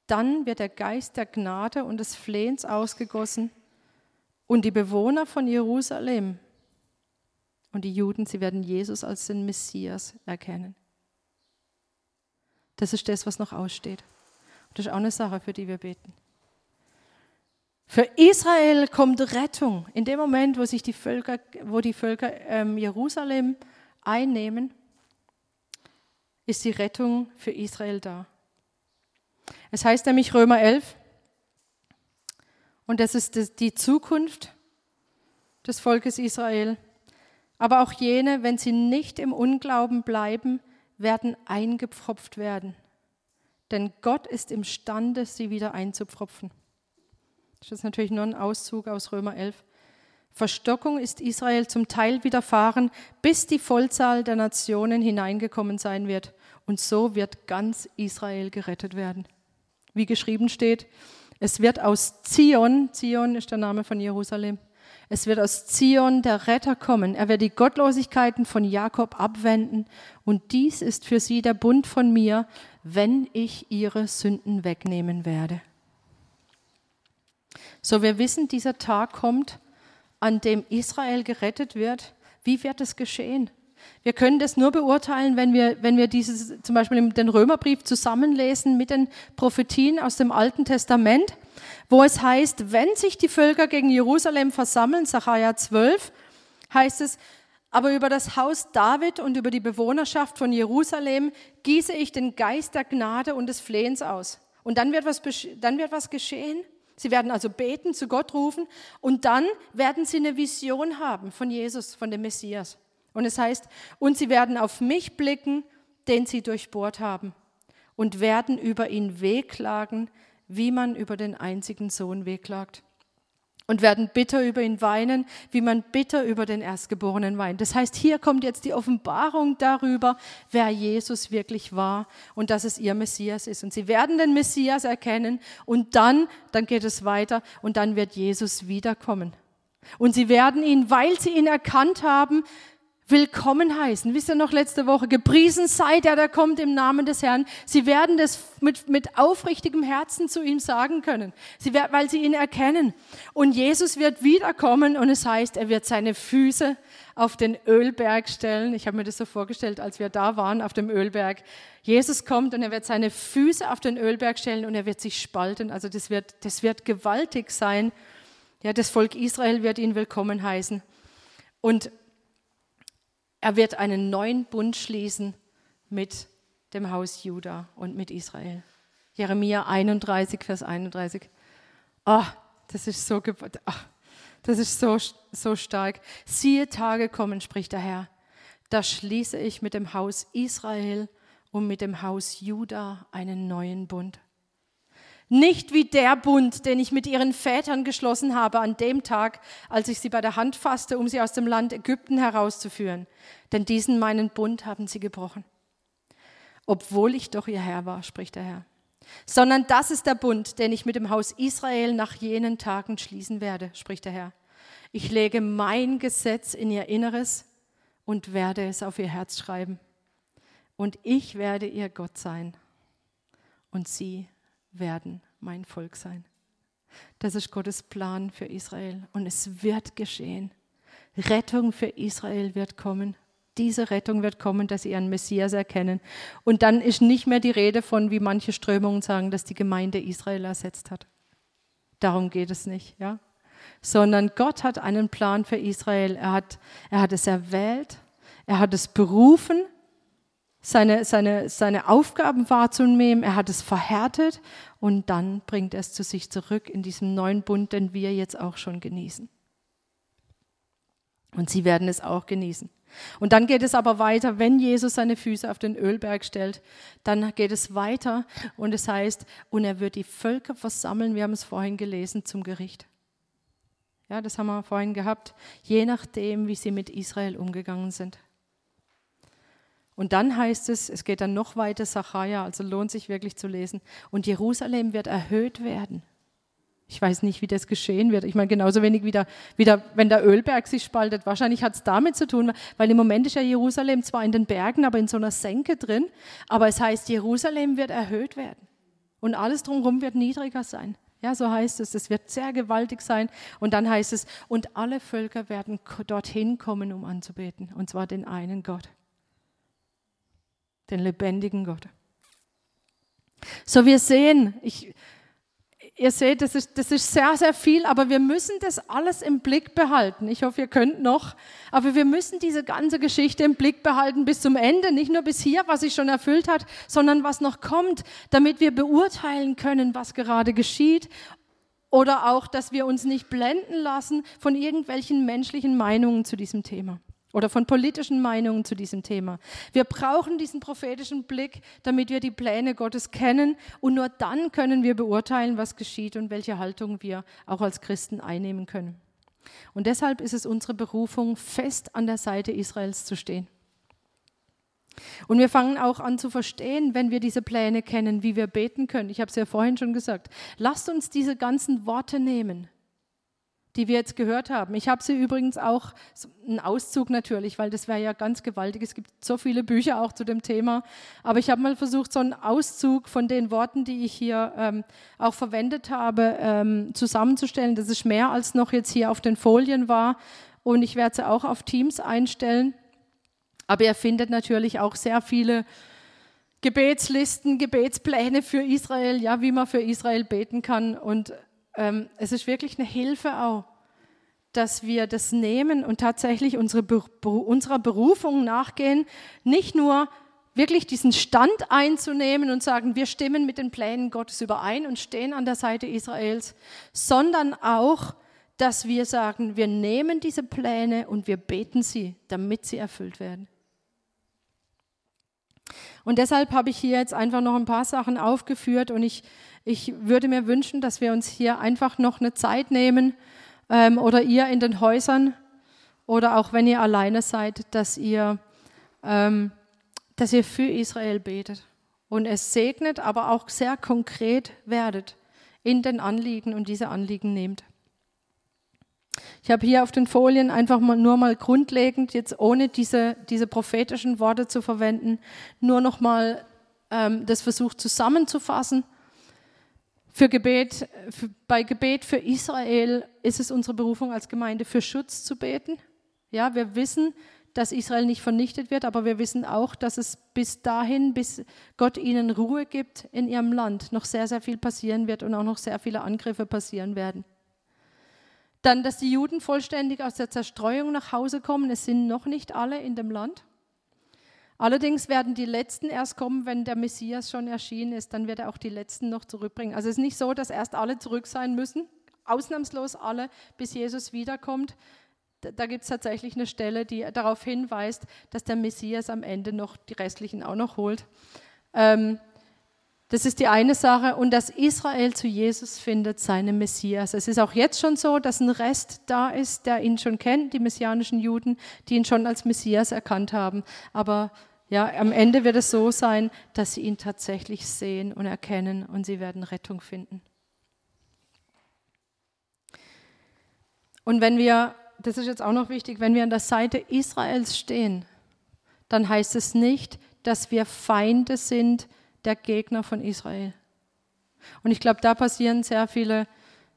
dann wird der Geist der Gnade und des Flehens ausgegossen und die Bewohner von Jerusalem und die Juden, sie werden Jesus als den Messias erkennen. Das ist das, was noch aussteht. Das ist auch eine Sache, für die wir beten. Für Israel kommt Rettung. In dem Moment, wo sich die Völker, wo die Völker ähm, Jerusalem einnehmen, ist die Rettung für Israel da. Es heißt nämlich Römer 11, und das ist die Zukunft des Volkes Israel. Aber auch jene, wenn sie nicht im Unglauben bleiben, werden eingepfropft werden. Denn Gott ist imstande, sie wieder einzupfropfen. Das ist natürlich nur ein Auszug aus Römer 11. Verstockung ist Israel zum Teil widerfahren, bis die Vollzahl der Nationen hineingekommen sein wird. Und so wird ganz Israel gerettet werden. Wie geschrieben steht, es wird aus Zion, Zion ist der Name von Jerusalem, es wird aus Zion der Retter kommen. Er wird die Gottlosigkeiten von Jakob abwenden. Und dies ist für sie der Bund von mir, wenn ich ihre Sünden wegnehmen werde. So, wir wissen, dieser Tag kommt, an dem Israel gerettet wird. Wie wird es geschehen? Wir können das nur beurteilen, wenn wir, wenn wir dieses, zum Beispiel den Römerbrief zusammenlesen mit den Prophetien aus dem Alten Testament, wo es heißt, wenn sich die Völker gegen Jerusalem versammeln, Sacharja 12, heißt es, aber über das Haus David und über die Bewohnerschaft von Jerusalem gieße ich den Geist der Gnade und des Flehens aus. Und dann wird was, dann wird was geschehen. Sie werden also beten, zu Gott rufen und dann werden sie eine Vision haben von Jesus, von dem Messias. Und es heißt, und sie werden auf mich blicken, den sie durchbohrt haben, und werden über ihn wehklagen, wie man über den einzigen Sohn wehklagt und werden bitter über ihn weinen, wie man bitter über den Erstgeborenen weint. Das heißt, hier kommt jetzt die Offenbarung darüber, wer Jesus wirklich war und dass es ihr Messias ist. Und sie werden den Messias erkennen und dann, dann geht es weiter und dann wird Jesus wiederkommen. Und sie werden ihn, weil sie ihn erkannt haben, willkommen heißen. Wisst ihr noch letzte Woche? Gepriesen sei der, der kommt im Namen des Herrn. Sie werden das mit, mit aufrichtigem Herzen zu ihm sagen können, sie, weil sie ihn erkennen. Und Jesus wird wiederkommen und es heißt, er wird seine Füße auf den Ölberg stellen. Ich habe mir das so vorgestellt, als wir da waren auf dem Ölberg. Jesus kommt und er wird seine Füße auf den Ölberg stellen und er wird sich spalten. Also das wird, das wird gewaltig sein. Ja, das Volk Israel wird ihn willkommen heißen. Und er wird einen neuen Bund schließen mit dem Haus Juda und mit Israel. Jeremia 31, Vers 31. Oh, das ist so, oh, das ist so, so stark. Siehe Tage kommen, spricht der Herr. Da schließe ich mit dem Haus Israel und mit dem Haus Juda einen neuen Bund. Nicht wie der Bund, den ich mit ihren Vätern geschlossen habe an dem Tag, als ich sie bei der Hand fasste, um sie aus dem Land Ägypten herauszuführen. Denn diesen meinen Bund haben sie gebrochen. Obwohl ich doch ihr Herr war, spricht der Herr. Sondern das ist der Bund, den ich mit dem Haus Israel nach jenen Tagen schließen werde, spricht der Herr. Ich lege mein Gesetz in ihr Inneres und werde es auf ihr Herz schreiben. Und ich werde ihr Gott sein und sie werden mein Volk sein. Das ist Gottes Plan für Israel und es wird geschehen. Rettung für Israel wird kommen. Diese Rettung wird kommen, dass sie ihren Messias erkennen. Und dann ist nicht mehr die Rede von, wie manche Strömungen sagen, dass die Gemeinde Israel ersetzt hat. Darum geht es nicht, ja? Sondern Gott hat einen Plan für Israel. Er hat, er hat es erwählt, er hat es berufen seine, seine, seine Aufgaben wahrzunehmen. Er hat es verhärtet und dann bringt er es zu sich zurück in diesem neuen Bund, den wir jetzt auch schon genießen. Und sie werden es auch genießen. Und dann geht es aber weiter, wenn Jesus seine Füße auf den Ölberg stellt, dann geht es weiter und es heißt, und er wird die Völker versammeln, wir haben es vorhin gelesen, zum Gericht. Ja, das haben wir vorhin gehabt, je nachdem, wie sie mit Israel umgegangen sind. Und dann heißt es, es geht dann noch weiter, Sacharja, also lohnt sich wirklich zu lesen. Und Jerusalem wird erhöht werden. Ich weiß nicht, wie das geschehen wird. Ich meine, genauso wenig wie, der, wie der, wenn der Ölberg sich spaltet. Wahrscheinlich hat es damit zu tun, weil im Moment ist ja Jerusalem zwar in den Bergen, aber in so einer Senke drin. Aber es heißt, Jerusalem wird erhöht werden. Und alles drumherum wird niedriger sein. Ja, so heißt es. Es wird sehr gewaltig sein. Und dann heißt es, und alle Völker werden dorthin kommen, um anzubeten. Und zwar den einen Gott den lebendigen Gott. So, wir sehen, ich, ihr seht, das ist, das ist sehr, sehr viel, aber wir müssen das alles im Blick behalten. Ich hoffe, ihr könnt noch, aber wir müssen diese ganze Geschichte im Blick behalten bis zum Ende, nicht nur bis hier, was sich schon erfüllt hat, sondern was noch kommt, damit wir beurteilen können, was gerade geschieht oder auch, dass wir uns nicht blenden lassen von irgendwelchen menschlichen Meinungen zu diesem Thema oder von politischen Meinungen zu diesem Thema. Wir brauchen diesen prophetischen Blick, damit wir die Pläne Gottes kennen und nur dann können wir beurteilen, was geschieht und welche Haltung wir auch als Christen einnehmen können. Und deshalb ist es unsere Berufung, fest an der Seite Israels zu stehen. Und wir fangen auch an zu verstehen, wenn wir diese Pläne kennen, wie wir beten können. Ich habe es ja vorhin schon gesagt. Lasst uns diese ganzen Worte nehmen die wir jetzt gehört haben. Ich habe sie übrigens auch, einen Auszug natürlich, weil das wäre ja ganz gewaltig. Es gibt so viele Bücher auch zu dem Thema. Aber ich habe mal versucht, so einen Auszug von den Worten, die ich hier ähm, auch verwendet habe, ähm, zusammenzustellen. Das ist mehr als noch jetzt hier auf den Folien war. Und ich werde sie auch auf Teams einstellen. Aber er findet natürlich auch sehr viele Gebetslisten, Gebetspläne für Israel, ja, wie man für Israel beten kann. Und es ist wirklich eine Hilfe auch, dass wir das nehmen und tatsächlich unsere, unserer Berufung nachgehen, nicht nur wirklich diesen Stand einzunehmen und sagen, wir stimmen mit den Plänen Gottes überein und stehen an der Seite Israels, sondern auch, dass wir sagen, wir nehmen diese Pläne und wir beten sie, damit sie erfüllt werden. Und deshalb habe ich hier jetzt einfach noch ein paar Sachen aufgeführt und ich, ich würde mir wünschen, dass wir uns hier einfach noch eine Zeit nehmen ähm, oder ihr in den Häusern oder auch wenn ihr alleine seid, dass ihr, ähm, dass ihr für Israel betet und es segnet, aber auch sehr konkret werdet in den Anliegen und diese Anliegen nehmt. Ich habe hier auf den Folien einfach mal, nur mal grundlegend, jetzt ohne diese, diese prophetischen Worte zu verwenden, nur noch mal ähm, das versucht zusammenzufassen. Für Gebet, für, bei Gebet für Israel ist es unsere Berufung als Gemeinde, für Schutz zu beten. Ja, wir wissen, dass Israel nicht vernichtet wird, aber wir wissen auch, dass es bis dahin, bis Gott ihnen Ruhe gibt in ihrem Land, noch sehr, sehr viel passieren wird und auch noch sehr viele Angriffe passieren werden. Dann, dass die Juden vollständig aus der Zerstreuung nach Hause kommen. Es sind noch nicht alle in dem Land. Allerdings werden die Letzten erst kommen, wenn der Messias schon erschienen ist. Dann wird er auch die Letzten noch zurückbringen. Also es ist nicht so, dass erst alle zurück sein müssen, ausnahmslos alle, bis Jesus wiederkommt. Da gibt es tatsächlich eine Stelle, die darauf hinweist, dass der Messias am Ende noch die restlichen auch noch holt. Ähm, das ist die eine Sache und dass Israel zu Jesus findet, seinem Messias. Es ist auch jetzt schon so, dass ein Rest da ist, der ihn schon kennt, die messianischen Juden, die ihn schon als Messias erkannt haben. Aber ja, am Ende wird es so sein, dass sie ihn tatsächlich sehen und erkennen und sie werden Rettung finden. Und wenn wir, das ist jetzt auch noch wichtig, wenn wir an der Seite Israels stehen, dann heißt es nicht, dass wir Feinde sind, der Gegner von Israel. Und ich glaube, da passieren sehr viele,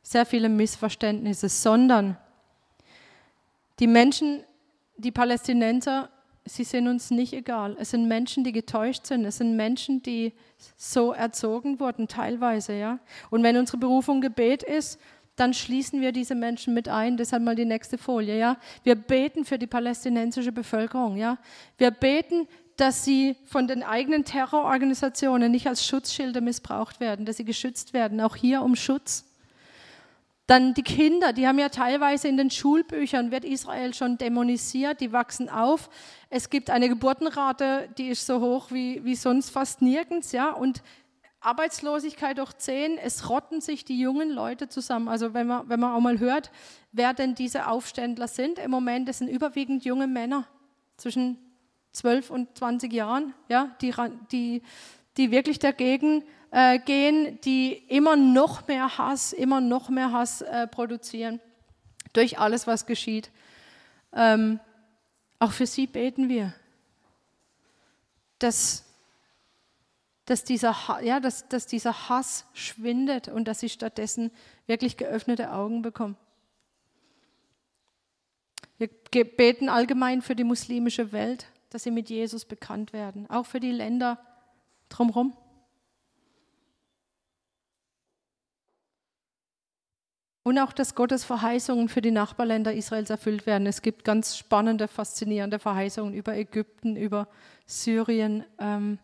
sehr viele Missverständnisse, sondern die Menschen, die Palästinenser, sie sind uns nicht egal. Es sind Menschen, die getäuscht sind. Es sind Menschen, die so erzogen wurden, teilweise, ja. Und wenn unsere Berufung Gebet ist, dann schließen wir diese Menschen mit ein. Deshalb mal die nächste Folie, ja. Wir beten für die palästinensische Bevölkerung, ja. Wir beten dass sie von den eigenen Terrororganisationen nicht als Schutzschilde missbraucht werden, dass sie geschützt werden, auch hier um Schutz. Dann die Kinder, die haben ja teilweise in den Schulbüchern, wird Israel schon dämonisiert, die wachsen auf. Es gibt eine Geburtenrate, die ist so hoch wie, wie sonst fast nirgends, ja, und Arbeitslosigkeit durch zehn, es rotten sich die jungen Leute zusammen. Also wenn man, wenn man auch mal hört, wer denn diese Aufständler sind, im Moment, das sind überwiegend junge Männer zwischen 12 und 20 Jahren, ja, die, die, die wirklich dagegen äh, gehen, die immer noch mehr Hass, immer noch mehr Hass äh, produzieren durch alles, was geschieht. Ähm, auch für sie beten wir, dass, dass, dieser, ja, dass, dass dieser Hass schwindet und dass sie stattdessen wirklich geöffnete Augen bekommen. Wir beten allgemein für die muslimische Welt dass sie mit Jesus bekannt werden, auch für die Länder drumherum. Und auch, dass Gottes Verheißungen für die Nachbarländer Israels erfüllt werden. Es gibt ganz spannende, faszinierende Verheißungen über Ägypten, über Syrien, ähm,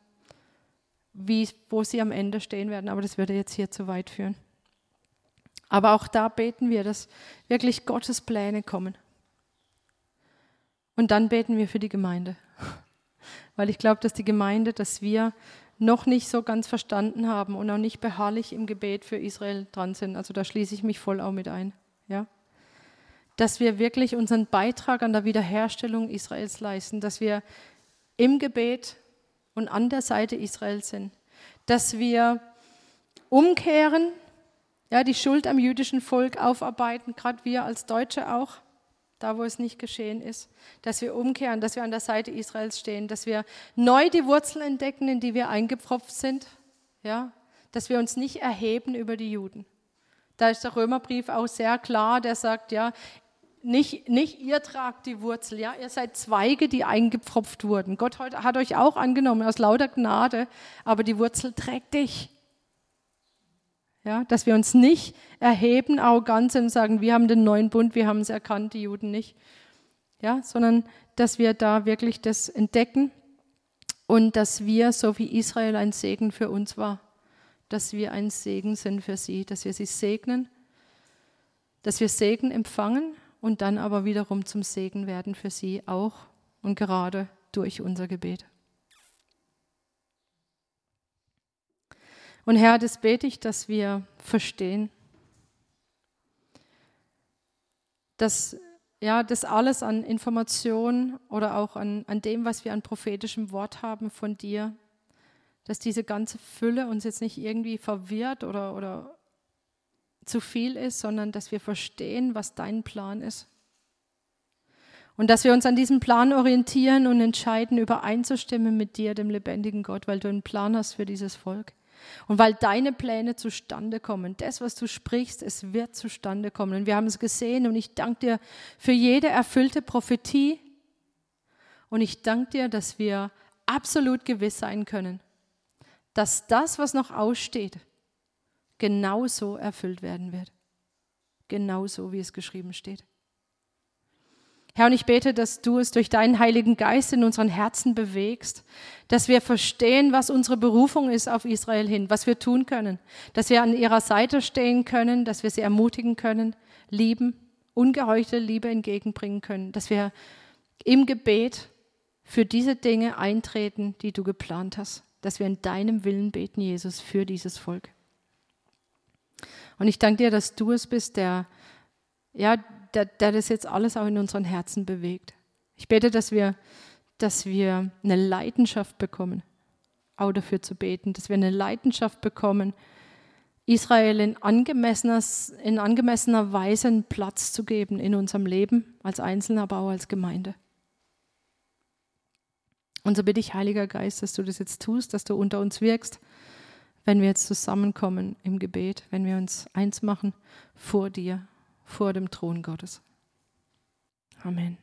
wie, wo sie am Ende stehen werden. Aber das würde jetzt hier zu weit führen. Aber auch da beten wir, dass wirklich Gottes Pläne kommen. Und dann beten wir für die Gemeinde. Weil ich glaube, dass die Gemeinde, dass wir noch nicht so ganz verstanden haben und auch nicht beharrlich im Gebet für Israel dran sind. Also da schließe ich mich voll auch mit ein. Ja? Dass wir wirklich unseren Beitrag an der Wiederherstellung Israels leisten, dass wir im Gebet und an der Seite Israels sind, dass wir umkehren, ja, die Schuld am jüdischen Volk aufarbeiten, gerade wir als Deutsche auch, da wo es nicht geschehen ist, dass wir umkehren, dass wir an der Seite Israels stehen, dass wir neu die Wurzeln entdecken, in die wir eingepfropft sind, ja, dass wir uns nicht erheben über die Juden. Da ist der Römerbrief auch sehr klar, der sagt, ja, nicht, nicht ihr tragt die Wurzel, ja, ihr seid Zweige, die eingepfropft wurden. Gott hat euch auch angenommen aus lauter Gnade, aber die Wurzel trägt dich. Ja, dass wir uns nicht erheben, arrogant sind und sagen, wir haben den neuen Bund, wir haben es erkannt, die Juden nicht. Ja, sondern dass wir da wirklich das entdecken und dass wir, so wie Israel ein Segen für uns war, dass wir ein Segen sind für sie, dass wir sie segnen, dass wir Segen empfangen und dann aber wiederum zum Segen werden für sie auch und gerade durch unser Gebet. Und Herr, das bete ich, dass wir verstehen, dass ja, das alles an Informationen oder auch an, an dem, was wir an prophetischem Wort haben von dir, dass diese ganze Fülle uns jetzt nicht irgendwie verwirrt oder, oder zu viel ist, sondern dass wir verstehen, was dein Plan ist. Und dass wir uns an diesem Plan orientieren und entscheiden, übereinzustimmen mit dir, dem lebendigen Gott, weil du einen Plan hast für dieses Volk. Und weil deine Pläne zustande kommen, das, was du sprichst, es wird zustande kommen. Und wir haben es gesehen und ich danke dir für jede erfüllte Prophetie. Und ich danke dir, dass wir absolut gewiss sein können, dass das, was noch aussteht, genauso erfüllt werden wird. Genauso, wie es geschrieben steht. Herr, und ich bete, dass du es durch deinen Heiligen Geist in unseren Herzen bewegst, dass wir verstehen, was unsere Berufung ist auf Israel hin, was wir tun können, dass wir an ihrer Seite stehen können, dass wir sie ermutigen können, lieben, ungeheuchte Liebe entgegenbringen können, dass wir im Gebet für diese Dinge eintreten, die du geplant hast, dass wir in deinem Willen beten, Jesus, für dieses Volk. Und ich danke dir, dass du es bist, der, ja, der, der das jetzt alles auch in unseren Herzen bewegt. Ich bete, dass wir, dass wir eine Leidenschaft bekommen, auch dafür zu beten, dass wir eine Leidenschaft bekommen, Israel in angemessener, in angemessener Weise einen Platz zu geben in unserem Leben, als Einzelner, aber auch als Gemeinde. Und so bitte ich, Heiliger Geist, dass du das jetzt tust, dass du unter uns wirkst, wenn wir jetzt zusammenkommen im Gebet, wenn wir uns eins machen vor dir vor dem Thron Gottes. Amen.